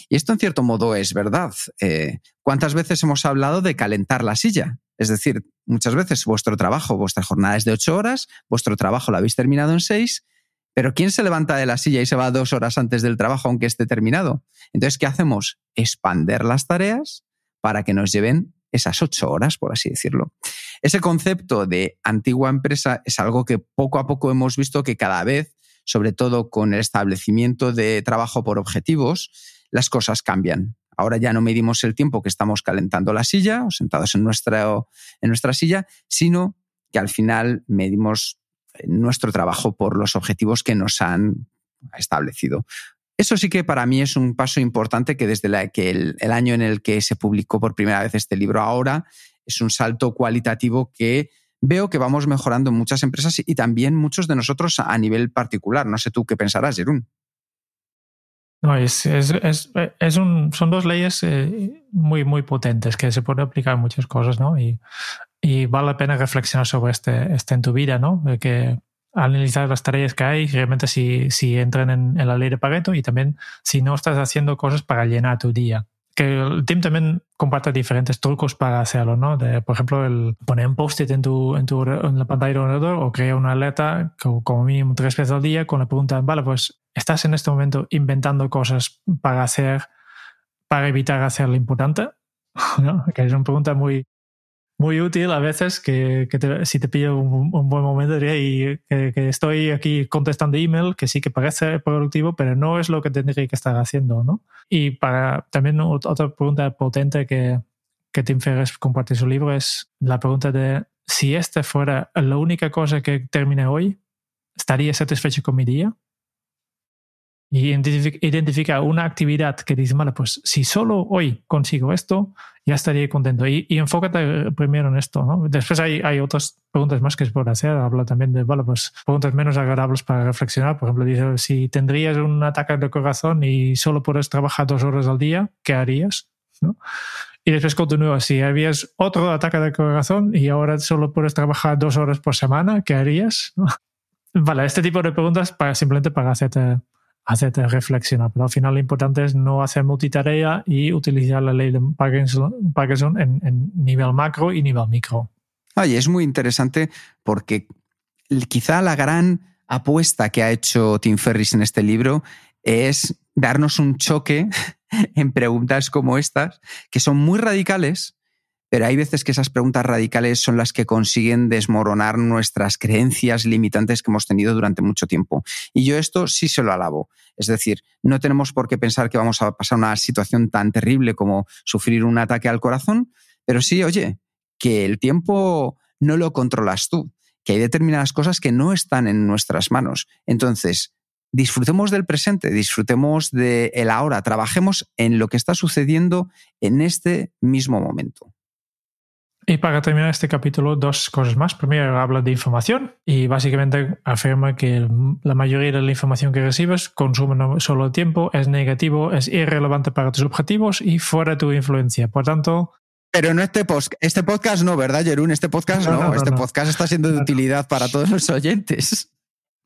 Y esto en cierto modo es verdad. Eh, ¿Cuántas veces hemos hablado de calentar la silla? Es decir, muchas veces vuestro trabajo, vuestra jornada es de ocho horas, vuestro trabajo lo habéis terminado en seis, pero ¿quién se levanta de la silla y se va dos horas antes del trabajo aunque esté terminado? Entonces, ¿qué hacemos? Expander las tareas para que nos lleven esas ocho horas, por así decirlo. Ese concepto de antigua empresa es algo que poco a poco hemos visto que cada vez, sobre todo con el establecimiento de trabajo por objetivos, las cosas cambian. Ahora ya no medimos el tiempo que estamos calentando la silla o sentados en nuestra, en nuestra silla, sino que al final medimos nuestro trabajo por los objetivos que nos han establecido. Eso sí que para mí es un paso importante que desde el, año en el que se publicó por primera vez este libro ahora es un salto cualitativo que veo que vamos mejorando en muchas empresas y también muchos de nosotros a nivel particular. No sé tú qué pensarás, Jerún. No, es, es, es, es un, son dos leyes eh, muy, muy potentes que se pueden aplicar muchas cosas, ¿no? Y, y vale la pena reflexionar sobre este, este en tu vida, ¿no? Que analizar las tareas que hay, realmente si, si entran en, en, la ley de Pareto y también si no estás haciendo cosas para llenar tu día. Que el team también comparte diferentes trucos para hacerlo, ¿no? De, por ejemplo, el poner un post-it en, tu, en, tu, en la pantalla del ordenador o crear una alerta como mínimo tres veces al día con la pregunta, vale, pues ¿Estás en este momento inventando cosas para hacer, para evitar hacer lo importante? [laughs] Que es una pregunta muy, muy útil a veces que, que si te pillo un, buen momento y que, que, estoy aquí contestando email que sí que parece productivo pero no es lo que tendría que estar haciendo ¿no? y para también otra pregunta potente que, que Tim Ferriss comparte en su libro es la pregunta de si esta fuera la única cosa que termine hoy ¿estaría satisfecho con mi día? Y identifica una actividad que dice, vale, pues si solo hoy consigo esto, ya estaría contento. Y, y enfócate primero en esto. ¿no? Después hay, hay otras preguntas más que se pueden hacer. Habla también de, vale, pues preguntas menos agradables para reflexionar. Por ejemplo, dice, si tendrías un ataque de corazón y solo puedes trabajar dos horas al día, ¿qué harías? ¿no? Y después continúa, si habías otro ataque de corazón y ahora solo puedes trabajar dos horas por semana, ¿qué harías? [laughs] Vale, este tipo de preguntas para, simplemente para hacerte hacerte reflexionar. Pero al final lo importante es no hacer multitarea y utilizar la ley de Parkinson, en, nivel macro y nivel micro. Oye, es muy interesante porque quizá la gran apuesta que ha hecho Tim Ferris en este libro es darnos un choque [laughs] en preguntas como estas, que son muy radicales, pero hay veces que esas preguntas radicales son las que consiguen desmoronar nuestras creencias limitantes que hemos tenido durante mucho tiempo. Y yo esto sí se lo alabo. Es decir, no tenemos por qué pensar que vamos a pasar una situación tan terrible como sufrir un ataque al corazón, pero sí, oye, que el tiempo no lo controlas tú, que hay determinadas cosas que no están en nuestras manos. Entonces, disfrutemos del presente, disfrutemos del ahora, trabajemos en lo que está sucediendo en este mismo momento. Y para terminar este capítulo, dos cosas más. Primero, habla de información y básicamente afirma que la mayoría de la información que recibes consume no solo tiempo, es negativo, es irrelevante para tus objetivos y fuera de tu influencia. Por tanto, pero no este, post, este podcast no, ¿verdad, Jerún? Este podcast no, este podcast está siendo de utilidad para todos los oyentes.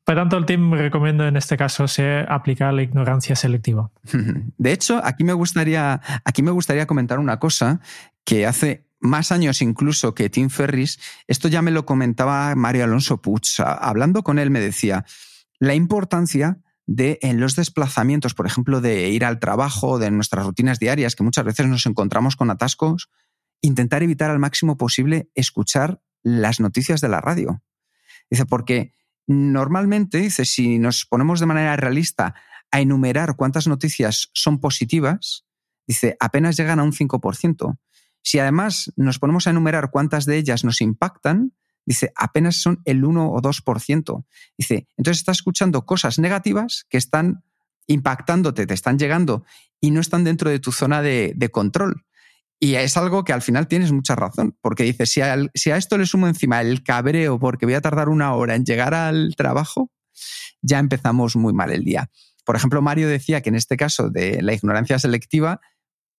Por tanto, el team recomienda en este caso sea aplicar la ignorancia selectiva. [laughs] De hecho, aquí me gustaría, aquí me gustaría comentar una cosa que hace más años incluso que Tim Ferris, esto ya me lo comentaba Mario Alonso Puig. Hablando con él me decía la importancia de en los desplazamientos, por ejemplo, de ir al trabajo, de nuestras rutinas diarias, que muchas veces nos encontramos con atascos, intentar evitar al máximo posible escuchar las noticias de la radio. Dice, porque normalmente, dice, si nos ponemos de manera realista a enumerar cuántas noticias son positivas, dice, apenas llegan a un 5%. Si además nos ponemos a enumerar cuántas de ellas nos impactan, dice, apenas son el 1 o 2%. Dice, entonces estás escuchando cosas negativas que están impactándote, te están llegando y no están dentro de tu zona de, control. Y es algo que al final tienes mucha razón, porque dices, si, si a esto le sumo encima el cabreo porque voy a tardar una hora en llegar al trabajo, ya empezamos muy mal el día. Por ejemplo, Mario decía que en este caso de la ignorancia selectiva,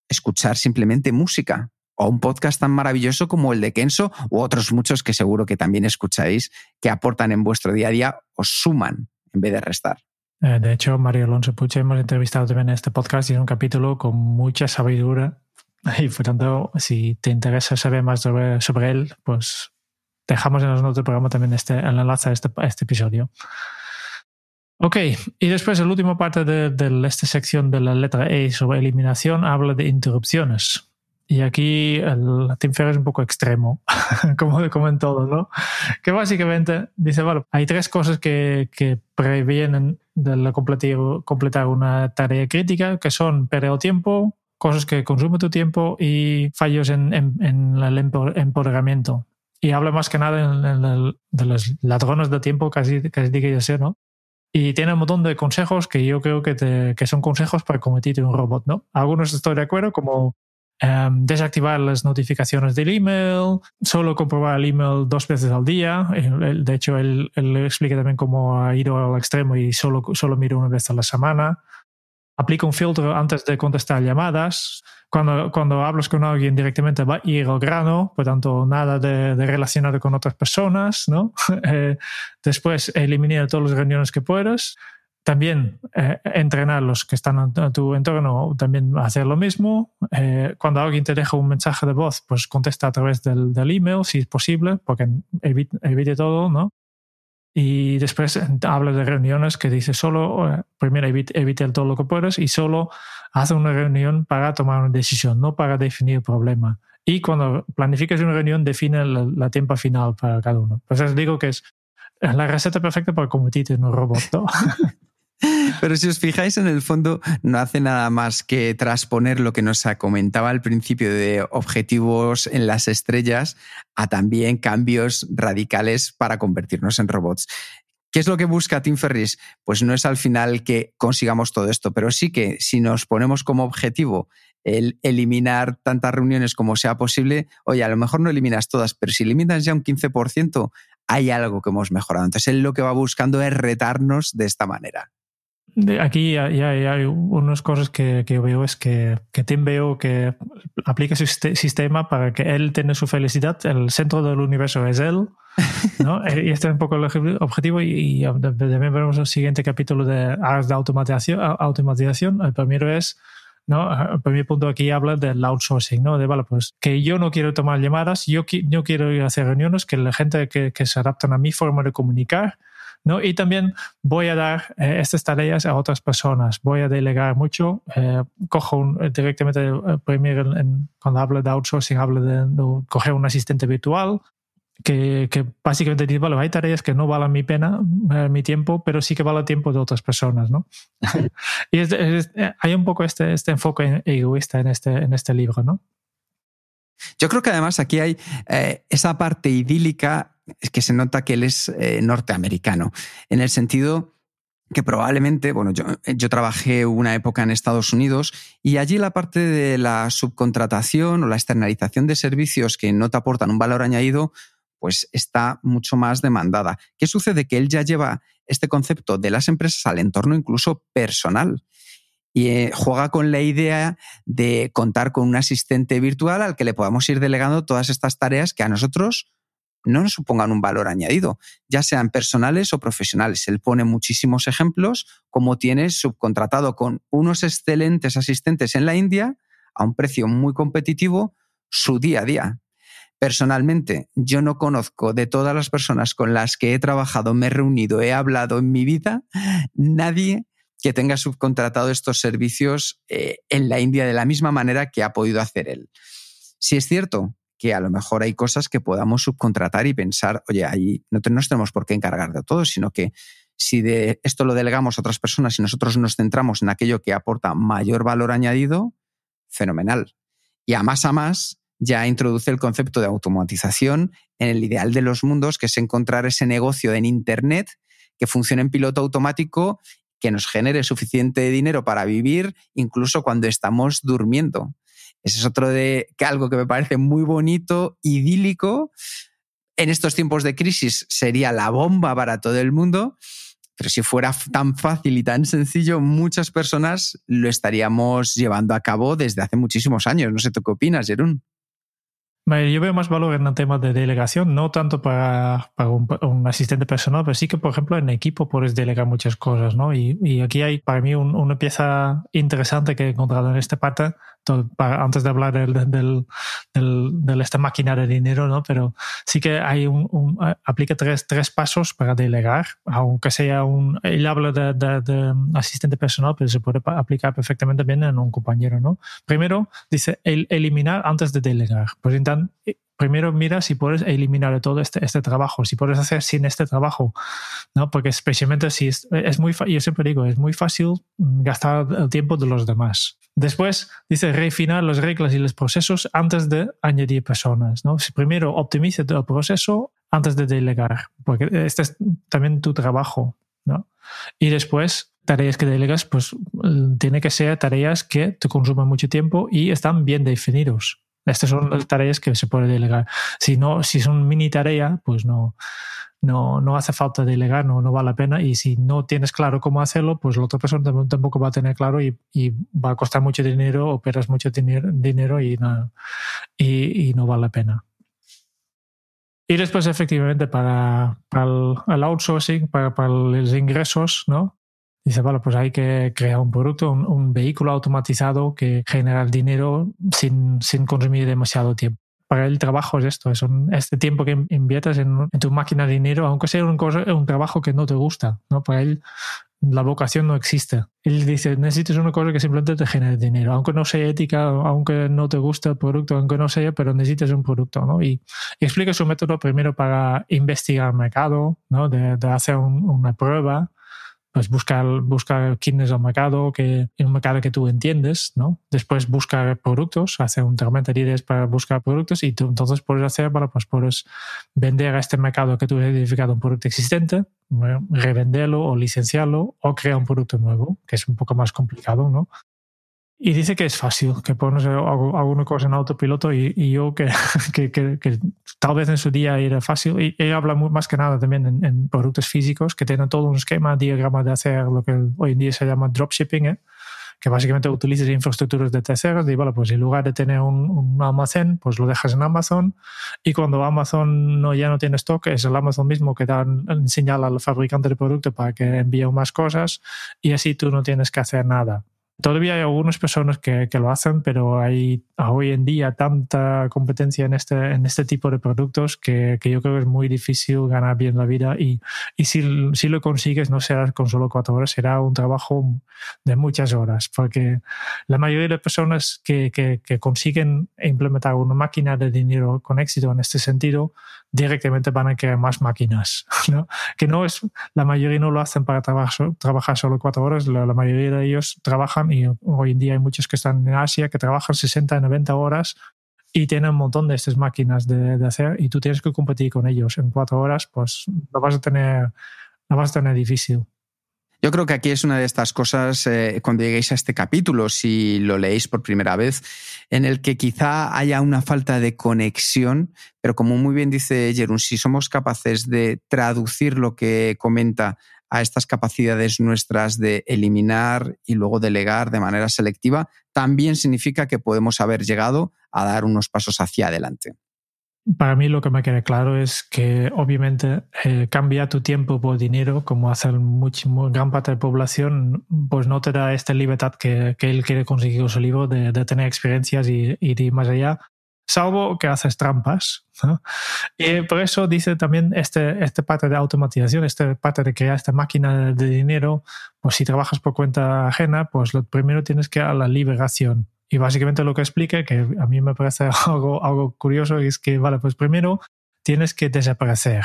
escuchar simplemente música o un podcast tan maravilloso como el de Kenso u otros muchos que seguro que también escucháis que aportan en vuestro día a día, os suman en vez de restar. Eh, de hecho, Mario Alonso Puche hemos entrevistado también en este podcast y en un capítulo con mucha sabiduría. [laughs] Y por tanto, si te interesa saber más sobre, él, pues dejamos en las notas del programa también este, el enlace a este, este episodio. Ok, y después la última parte de, de, esta sección de la letra E sobre eliminación habla de interrupciones. Y aquí el Ferriss es un poco extremo, [laughs] como, como en todo, ¿no? Que básicamente dice, bueno, hay tres cosas que, que previenen de completar, completar una tarea crítica, que son perder tiempo, cosas que consumen tu tiempo y fallos en, en, el empoderamiento. Y habla más que nada de los ladrones de tiempo, casi, casi que yo sé, ¿no? Y tiene un montón de consejos que yo creo que, te, que son consejos para convertirte en un robot, ¿no? Algunos estoy de acuerdo, como Em, desactivar las notificaciones del email, solo comprobar el email dos veces al día. De hecho, él, él explica también cómo ha ido al extremo y solo, solo mira una vez a la semana. Aplica un filtro antes de contestar llamadas. Cuando, cuando hablas con alguien directamente va a ir al grano, por tanto, nada de, de relacionado con otras personas. ¿no? [laughs] Eh, después, eliminar todas las reuniones que puedas también eh, entrenar los que están a tu entorno también hacer lo mismo. Eh, cuando alguien te deja un mensaje de voz, pues contesta a través del, del email si es posible, porque evite, todo, ¿no? Y después habla de reuniones que dice solo, eh, primero evite, evite, todo lo que puedas y solo hace una reunión para tomar una decisión, no para definir el problema. Y cuando planificas una reunión, define la, tiempo final para cada uno. Pues les digo que es la receta perfecta para convertirte en un robot, ¿no? [laughs] Pero si os fijáis, en el fondo no hace nada más que transponer lo que nos comentaba al principio de objetivos en las estrellas a también cambios radicales para convertirnos en robots. ¿Qué es lo que busca Tim Ferris? Pues no es al final que consigamos todo esto, pero sí que si nos ponemos como objetivo el eliminar tantas reuniones como sea posible, oye, a lo mejor no eliminas todas, pero si eliminas ya un 15%, hay algo que hemos mejorado. Entonces él lo que va buscando es retarnos de esta manera aquí ya, hay unas cosas que, que, veo es que, que Tim veo que aplica su sistema para que él tenga su felicidad. El centro del universo es él. ¿no? [laughs] Eh, y este es un poco el objetivo. Y, también vemos el siguiente capítulo de áreas de automatización. automatización. El primero es ¿no? El primer punto aquí habla del outsourcing, ¿no? De, vale, pues que yo no quiero tomar llamadas, yo, yo quiero ir a hacer reuniones, que la gente que, que se adaptan a mi forma de comunicar, ¿no? Y también voy a dar eh, estas tareas a otras personas, voy a delegar mucho, eh, cojo directamente, eh, primero cuando hablo de outsourcing, hablo de, coger un asistente virtual, que, que, básicamente dice, vale, hay tareas que no valen mi pena, mi tiempo, pero sí que vale el tiempo de otras personas, ¿no? [laughs] y hay un poco este, este enfoque egoísta en este, en este libro, ¿no? Yo creo que además aquí hay esa parte idílica es que se nota que él es eh, norteamericano, en el sentido que probablemente, bueno, yo, yo, trabajé una época en Estados Unidos y allí la parte de la subcontratación o la externalización de servicios que no te aportan un valor añadido, pues está mucho más demandada. ¿Qué sucede? Que él ya lleva este concepto de las empresas al entorno incluso personal y eh, juega con la idea de contar con un asistente virtual al que le podamos ir delegando todas estas tareas que a nosotros no nos supongan un valor añadido, ya sean personales o profesionales. Él pone muchísimos ejemplos, como tiene subcontratado con unos excelentes asistentes en la India a un precio muy competitivo su día a día. Personalmente, yo no conozco de todas las personas con las que he trabajado, me he reunido, he hablado en mi vida, nadie que tenga subcontratado estos servicios eh, en la India de la misma manera que ha podido hacer él. Si es cierto que a lo mejor hay cosas que podamos subcontratar y pensar, oye, ahí no, nos tenemos por qué encargar de todo, sino que si de esto lo delegamos a otras personas y nosotros nos centramos en aquello que aporta mayor valor añadido, fenomenal. Y a más a más, ya introduce el concepto de automatización en el ideal de los mundos, que es encontrar ese negocio en Internet que funcione en piloto automático, que nos genere suficiente dinero para vivir, incluso cuando estamos durmiendo. Ese es otro de que algo que me parece muy bonito, idílico. En estos tiempos de crisis sería la bomba para todo el mundo, pero si fuera tan fácil y tan sencillo, muchas personas lo estaríamos llevando a cabo desde hace muchísimos años. No sé tú qué opinas, Jerún. Yo veo más valor en el tema de delegación, no tanto para, para un, asistente personal, pero sí que, por ejemplo, en equipo puedes delegar muchas cosas, ¿no? Y, y aquí hay para mí una pieza interesante que he encontrado en esta parte, antes de hablar del, del, del, esta máquina de dinero, ¿no? Pero sí que hay un, aplica tres, tres pasos para delegar, aunque sea un, él habla de, asistente personal, pero se puede aplicar perfectamente bien en un compañero, ¿no? Primero, dice el, eliminar antes de delegar. Entonces, primero mira si puedes eliminar todo este, este trabajo, si puedes hacer sin este trabajo, ¿no? Porque especialmente si es, es muy, yo siempre digo, es muy fácil gastar el tiempo de los demás. Después dice refinar las reglas y los procesos antes de añadir personas, ¿no? Si primero optimice el proceso antes de delegar, porque este es también tu trabajo, ¿no? Y después tareas que delegas, pues tiene que ser tareas que te consumen mucho tiempo y están bien definidos. Estas son las tareas que se puede delegar. Si no, si son mini tarea, pues no, no, no hace falta delegar, no, no vale la pena. Y si no tienes claro cómo hacerlo, pues la otra persona tampoco va a tener claro y, y va a costar mucho dinero, operas mucho dinero y no, y, y no vale la pena. Y después, efectivamente, para, para el, outsourcing, para, para, los ingresos, ¿no? Dice, vale, pues hay que crear un producto, un, vehículo automatizado que genera el dinero sin, sin, consumir demasiado tiempo. Para el trabajo es esto, es este tiempo que inviertes en, tu máquina de dinero, aunque sea un, un trabajo que no te gusta, ¿no? Para él la vocación no existe. Él dice, necesitas una cosa que simplemente te genere dinero, aunque no sea ética, aunque no te guste el producto, aunque no sea, pero necesitas un producto, ¿no? Y, explica su método primero para investigar el mercado, ¿no? De, hacer una prueba, pues buscar, buscar quién es el mercado, que, un mercado que tú entiendes, ¿no? Después buscar productos, hacer un tormenta para buscar productos y tú entonces puedes hacer, para, pues puedes vender a este mercado que tú has identificado un producto existente, revenderlo o licenciarlo o crear un producto nuevo, que es un poco más complicado, ¿no? Y dice que es fácil, que pones alguna cosa en autopiloto y, y yo [laughs] que, que, que, tal vez en su día era fácil. Y ella habla más que nada también en, en, productos físicos que tienen todo un esquema, diagrama de hacer lo que hoy en día se llama dropshipping, ¿eh? que básicamente utilizas infraestructuras de terceros y bueno, pues en lugar de tener un, un, almacén, pues lo dejas en Amazon y cuando Amazon no, ya no tiene stock, es el Amazon mismo que da señal al fabricante de producto para que envíe más cosas y así tú no tienes que hacer nada. Todavía hay algunas personas que, que, lo hacen, pero hay hoy en día tanta competencia en este, en este tipo de productos que, que yo creo que es muy difícil ganar bien la vida y, y si, si, lo consigues no será con solo cuatro horas, será un trabajo de muchas horas, porque la mayoría de personas que, que, que consiguen implementar una máquina de dinero con éxito en este sentido directamente van a crear más máquinas, [laughs] ¿no? Que no es, la mayoría no lo hacen para trabajar, trabajar solo cuatro horas, la, la, mayoría de ellos trabajan y hoy en día hay muchos que están en Asia que trabajan 60, 90 horas y tienen un montón de estas máquinas de, hacer y tú tienes que competir con ellos en cuatro horas, pues lo vas a tener, lo vas a tener difícil. Yo creo que aquí es una de estas cosas, eh, cuando lleguéis a este capítulo, si lo leéis por primera vez, en el que quizá haya una falta de conexión, pero como muy bien dice Jerún, si somos capaces de traducir lo que comenta a estas capacidades nuestras de eliminar y luego delegar de manera selectiva, también significa que podemos haber llegado a dar unos pasos hacia adelante. Para mí lo que me queda claro es que obviamente eh, cambiar tu tiempo por dinero, como hace mucho, gran parte de la población, pues no te da esta libertad que, que él quiere conseguir con su libro de, tener experiencias y, ir más allá, salvo que haces trampas. ¿no? Y por eso dice también este, esta parte de automatización, esta parte de crear esta máquina de dinero, pues si trabajas por cuenta ajena, pues lo primero tienes que ir a la liberación y básicamente lo que explica, que a mí me parece [laughs] algo, algo curioso, es que, vale, pues primero tienes que desaparecer.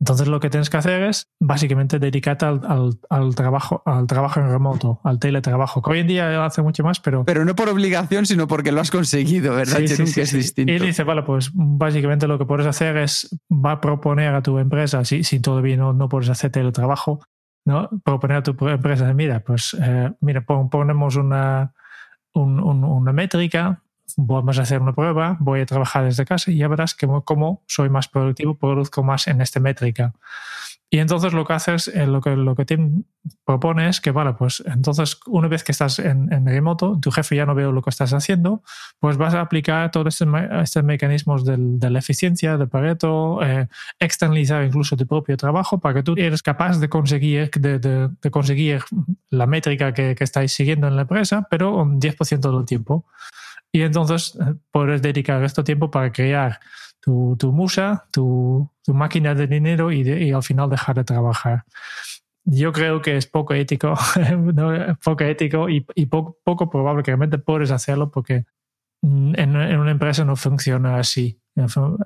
Entonces lo que tienes que hacer es básicamente dedicarte al, trabajo, al trabajo en remoto, al teletrabajo, que hoy en día hace mucho más, pero... Pero no por obligación, sino porque lo has conseguido, ¿verdad? Sí, sí, que es distinto. Y dice, vale, pues básicamente lo que puedes hacer es, va a proponer a tu empresa, si, si todavía no, no puedes hacer teletrabajo, ¿no? proponer a tu empresa, mira, pues eh, mira, ponemos una, una métrica vamos a hacer una prueba, voy a trabajar desde casa y ya verás que como soy más productivo, produzco más en esta métrica. Y entonces lo que haces, eh, lo que, lo que te propone es que, vale, pues entonces una vez que estás en, en remoto, tu jefe ya no ve lo que estás haciendo, pues vas a aplicar todos estos, estos mecanismos del, de la eficiencia, de Pareto, eh, externalizar incluso tu propio trabajo para que tú eres capaz de conseguir, de, de, de conseguir la métrica que, que estáis siguiendo en la empresa, pero un 10% del tiempo. Y entonces eh, puedes dedicar este tiempo para crear tu, tu musa, tu, tu, máquina de dinero y, y, al final dejar de trabajar. Yo creo que es poco ético, [laughs] poco ético y, y poco, poco, probable que realmente puedes hacerlo porque en, en una empresa no funciona así.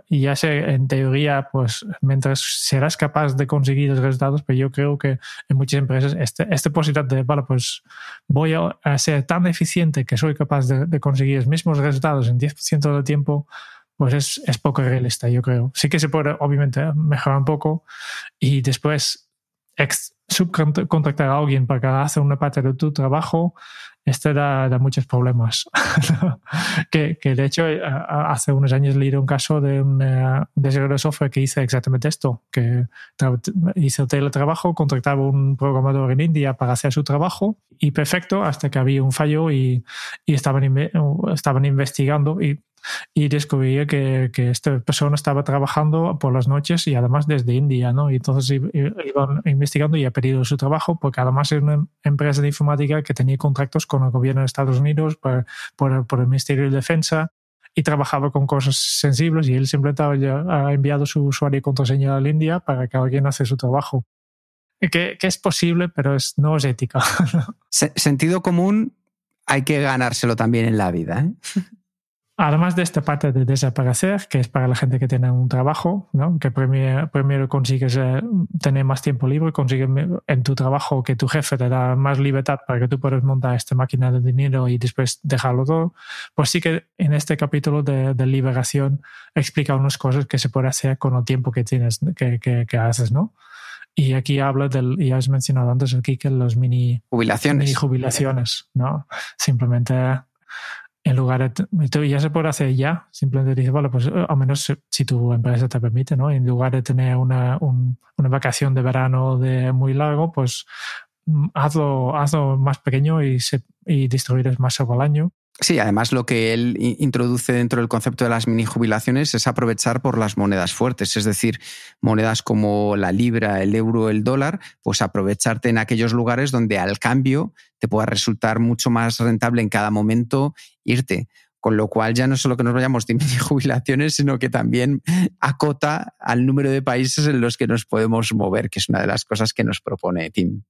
Y ya sé, en teoría, pues mientras serás capaz de conseguir los resultados, pero yo creo que en muchas empresas este, esta posibilidad de, vale, pues voy a, ser tan eficiente que soy capaz de, conseguir los mismos resultados en 10% del tiempo, pues es, es poco realista, yo creo. Sí que se puede, obviamente, mejorar un poco y después subcontractar a alguien para que haga una parte de tu trabajo este da, da muchos problemas. [laughs] que, que, de hecho hace unos años leí un caso de un uh, desarrollador de software que hizo exactamente esto, que hizo teletrabajo, contrataba un programador en India para hacer su trabajo y perfecto hasta que había un fallo y, y estaban, estaban investigando y y descubrí que, que, esta persona estaba trabajando por las noches y además desde India, ¿no? Y entonces iban investigando y ha pedido su trabajo porque además es una empresa de informática que tenía contratos con el gobierno de Estados Unidos por, por, por el Ministerio de Defensa y trabajaba con cosas sensibles y él simplemente ha enviado su usuario y contraseña a la India para que alguien hace su trabajo. Que, que es posible, pero es, no es ético. [laughs] Sentido común hay que ganárselo también en la vida. ¿eh? [laughs] Además de esta parte de desaparecer, que es para la gente que tiene un trabajo, ¿no? que primero, primero consigues eh, tener más tiempo libre, consigues en tu trabajo que tu jefe te da más libertad para que tú puedas montar esta máquina de dinero y después dejarlo todo, pues sí que en este capítulo de, de liberación explica unas cosas que se puede hacer con el tiempo que tienes, que, que, que haces, ¿no? Y aquí habla del, ya has mencionado antes aquí que los mini jubilaciones, mini jubilaciones, ¿no? Simplemente en lugar de, ya se puede hacer ya, simplemente dices, vale, pues al menos si tu empresa te permite, ¿no? En lugar de tener una, una vacación de verano de muy largo, pues mm, hazlo, hazlo más pequeño y, se, y distribuir más sobre el año. Sí, además lo que él introduce dentro del concepto de las mini jubilaciones es aprovechar por las monedas fuertes, es decir, monedas como la libra, el euro, el dólar, pues aprovecharte en aquellos lugares donde al cambio te pueda resultar mucho más rentable en cada momento irte. Con lo cual ya no solo que nos vayamos de [laughs] mini jubilaciones, sino que también acota al número de países en los que nos podemos mover, que es una de las cosas que nos propone Tim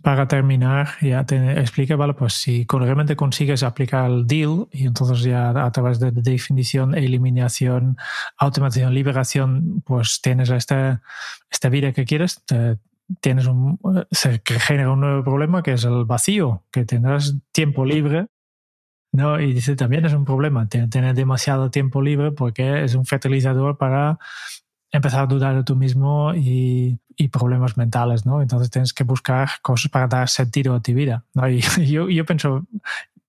para terminar, ya te explica, vale, pues si realmente consigues aplicar el deal y entonces ya a través de definición, eliminación, automatización, liberación, pues tienes esta, esta vida que quieres, tienes un, se genera un nuevo problema que es el vacío, que tendrás tiempo libre. ¿no? Y dice también es un problema tener demasiado tiempo libre porque es un fertilizador para empezar a dudar de tú mismo y, y, problemas mentales, ¿no? Entonces tienes que buscar cosas para dar sentido a tu vida, ¿no? Y [laughs] yo, yo pienso,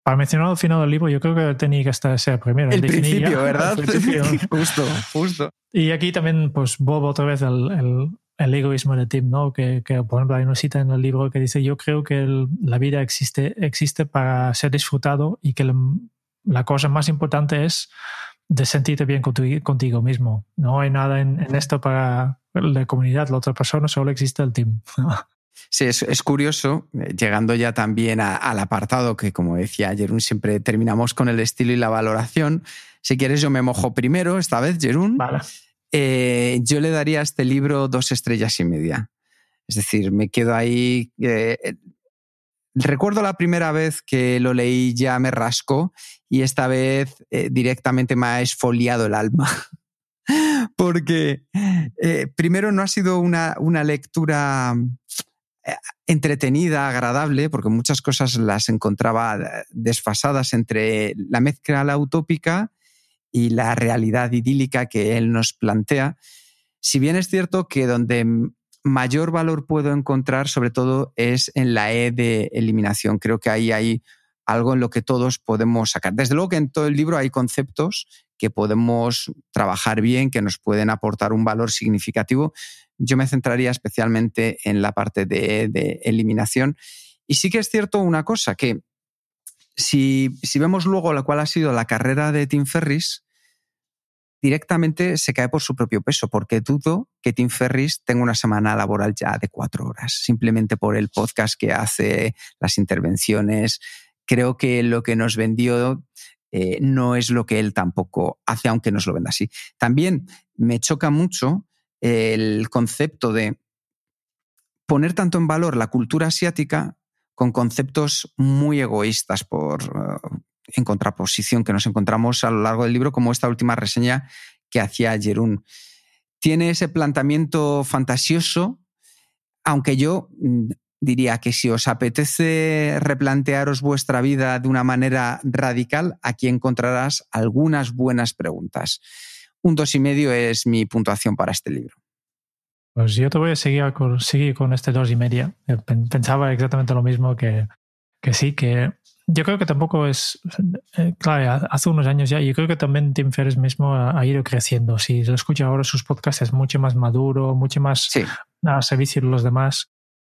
para mencionar al final del libro, yo creo que tenía que estar ser primero. El principio, [laughs] ¿verdad? El principio. [laughs] justo, justo. Y aquí también, pues, vuelvo otra vez el, el, el egoísmo de Tim, ¿no? Que, que, por ejemplo, hay una cita en el libro que dice, yo creo que el, la vida existe, existe para ser disfrutado y que la cosa más importante es de sentirte bien contigo mismo. No hay nada en, esto para la comunidad, la otra persona, solo existe el team. [laughs] Sí, es, curioso, eh, llegando ya también al apartado que, como decía Jerún, siempre terminamos con el estilo y la valoración. Si quieres, yo me mojo primero, esta vez, Jerún. Vale. Eh, yo le daría a este libro dos estrellas y media. Es decir, me quedo ahí. Eh, Recuerdo la primera vez que lo leí ya me rascó y esta vez eh, directamente me ha esfoliado el alma. [laughs] porque eh, primero no ha sido una, una lectura eh, entretenida, agradable, porque muchas cosas las encontraba desfasadas entre la mezcla la utópica y la realidad idílica que él nos plantea. Si bien es cierto que donde mayor valor puedo encontrar, sobre todo, es en la E de eliminación. Creo que ahí hay algo en lo que todos podemos sacar. Desde luego que en todo el libro hay conceptos que podemos trabajar bien, que nos pueden aportar un valor significativo. Yo me centraría especialmente en la parte de, de eliminación. Y sí que es cierto una cosa, que si, si vemos luego la cual ha sido la carrera de Tim Ferris, directamente se cae por su propio peso, porque dudo que Tim Ferris tenga una semana laboral ya de cuatro horas, simplemente por el podcast que hace, las intervenciones. Creo que lo que nos vendió eh, no es lo que él tampoco hace, aunque nos lo venda así. También me choca mucho el concepto de poner tanto en valor la cultura asiática con conceptos muy egoístas por, en contraposición que nos encontramos a lo largo del libro, como esta última reseña que hacía Jerún. Tiene ese planteamiento fantasioso, aunque yo mm, diría que si os apetece replantearos vuestra vida de una manera radical, aquí encontrarás algunas buenas preguntas. Un dos y medio es mi puntuación para este libro. Pues yo te voy a seguir con, seguir con este dos y media. Pensaba exactamente lo mismo que, que sí, que yo creo que tampoco es, eh, claro, hace unos años ya, yo creo que también Tim Ferriss mismo ha, ido creciendo. Si lo escucha ahora sus podcasts es mucho más maduro, mucho más a servicio de los demás.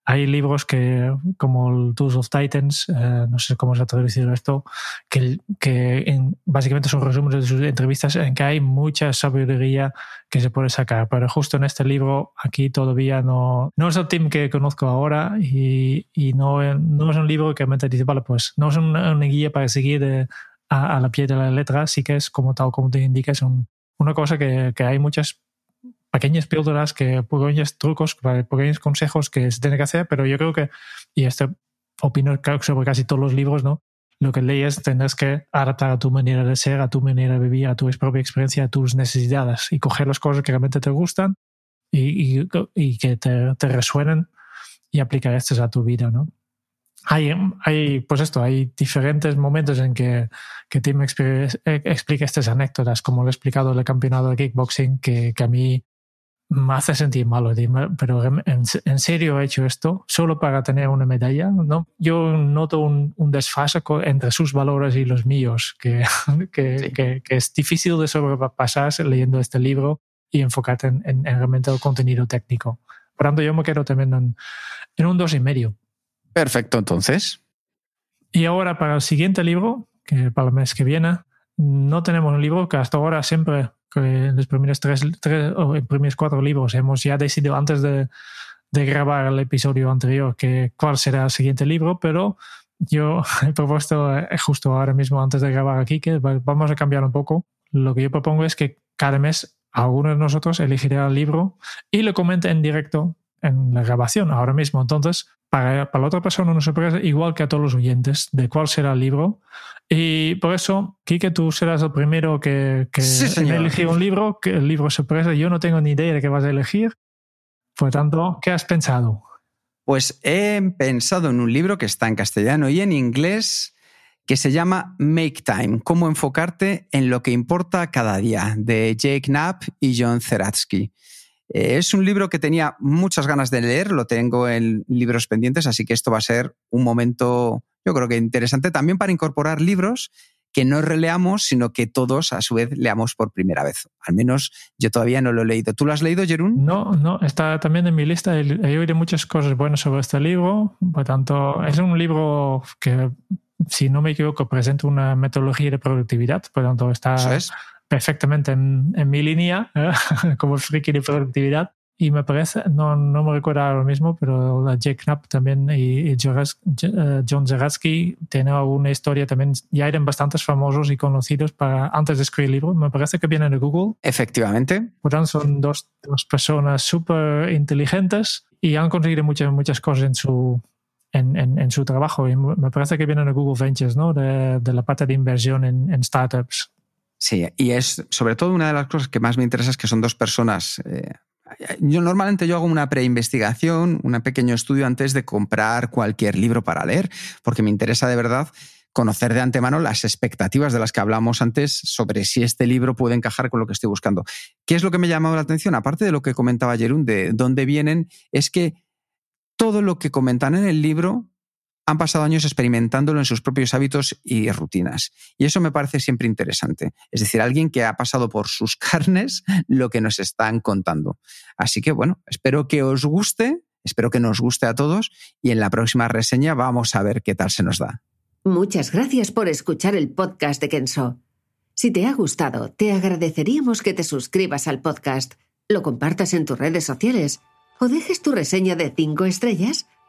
Hay libros que, como el Tools of Titans, eh, no sé cómo se ha traducido esto, que, que básicamente son resúmenes de sus entrevistas en que hay mucha sabiduría que se puede sacar. Pero justo en este libro, aquí todavía no, no es el team que conozco ahora y, y no, no es un libro que me dice, vale, pues no es una, guía para seguir a, la pie de la letra, sí que es como tal como te indica, es una cosa que, que hay muchas pequeñas píldoras, que, pequeños trucos, pequeños consejos que se tiene que hacer, pero yo creo que, y esto opino sobre casi todos los libros, ¿no? Lo que lees tendrás que adaptar a tu manera de ser, a tu manera de vivir, a tu propia experiencia, a tus necesidades y coger las cosas que realmente te gustan y, y, que te, te, resuenen y aplicar estas a tu vida, ¿no? Hay, hay, pues esto, hay diferentes momentos en que, que Tim explica estas anécdotas, como lo he explicado en el campeonato de kickboxing, que, que a mí me hace sentir malo, pero en, serio he hecho esto solo para tener una medalla. ¿no? Yo noto un, un desfase entre sus valores y los míos, que, [laughs] que, que, es difícil de sobrepasar leyendo este libro y enfocarte en, en, realmente el contenido técnico. Por tanto, yo me quedo también en, en un dos y medio. Perfecto, entonces. Y ahora para el siguiente libro, que para el mes que viene, no tenemos un libro que hasta ahora siempre en los primeros tres, tres o en primeros cuatro libros hemos ya decidido antes de, de grabar el episodio anterior que cuál será el siguiente libro, pero yo [laughs] he propuesto eh, justo ahora mismo antes de grabar aquí que vamos a cambiar un poco. Lo que yo propongo es que cada mes alguno de nosotros elegirá el libro y lo comente en directo en la grabación ahora mismo. Entonces, para, para la otra persona una sorpresa, igual que a todos los oyentes, de cuál será el libro. Y por eso, Kike, tú serás el primero que, que elegir un libro, que el libro sorpresa. Yo no tengo ni idea de qué vas a elegir. Por tanto, ¿qué has pensado? Pues he pensado en un libro que está en castellano y en inglés que se llama Make Time, cómo enfocarte en lo que importa cada día, de Jake Knapp y John Zeratsky. Eh, es un libro que tenía muchas ganas de leer, lo tengo en libros pendientes, así que esto va a ser un momento, yo creo que interesante también para incorporar libros que no releamos, sino que todos a su vez leamos por primera vez. Al menos yo todavía no lo he leído. ¿Tú lo has leído, Jerún? No, no, está también en mi lista. He oído muchas cosas buenas sobre este libro. Por tanto, es un libro que, si no me equivoco, presenta una metodología de productividad. Por tanto, está perfectamente en, en mi línea, ¿eh? [laughs] como friki de productividad. Y me parece, no, no me recuerdo ahora mismo, pero Jake Knapp también y, y eh, John Zeratsky tienen alguna historia también. Ya eran bastantes famosos y conocidos para antes de escribir el libro. Me parece que vienen de Google. Efectivamente. Por tanto, son dos, dos personas súper inteligentes y han conseguido muchas, muchas cosas en su, en, en, en, su trabajo. Y me parece que vienen de Google Ventures, ¿no? De, de la parte de inversión en, en startups. Sí, y es sobre todo una de las cosas que más me interesa es que son dos personas. Eh, yo normalmente yo hago una preinvestigación, un pequeño estudio antes de comprar cualquier libro para leer, porque me interesa de verdad conocer de antemano las expectativas de las que hablamos antes sobre si este libro puede encajar con lo que estoy buscando. ¿Qué es lo que me ha llamado la atención? Aparte de lo que comentaba Jerún, de dónde vienen, es que todo lo que comentan en el libro han pasado años experimentándolo en sus propios hábitos y rutinas. Y eso me parece siempre interesante. Es decir, alguien que ha pasado por sus [laughs] carnes lo que nos están contando. Así que bueno, espero que os guste, espero que nos guste a todos y en la próxima reseña vamos a ver qué tal se nos da. Muchas gracias por escuchar el podcast de Kenso. Si te ha gustado, te agradeceríamos que te suscribas al podcast, lo compartas en tus redes sociales o dejes tu reseña de 5 estrellas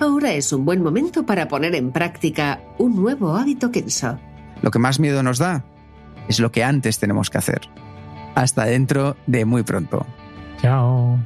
Ahora es un buen momento para poner en práctica un nuevo hábito Kenso. Lo que más miedo nos da es lo que antes tenemos que hacer. Hasta dentro de muy pronto. Chao.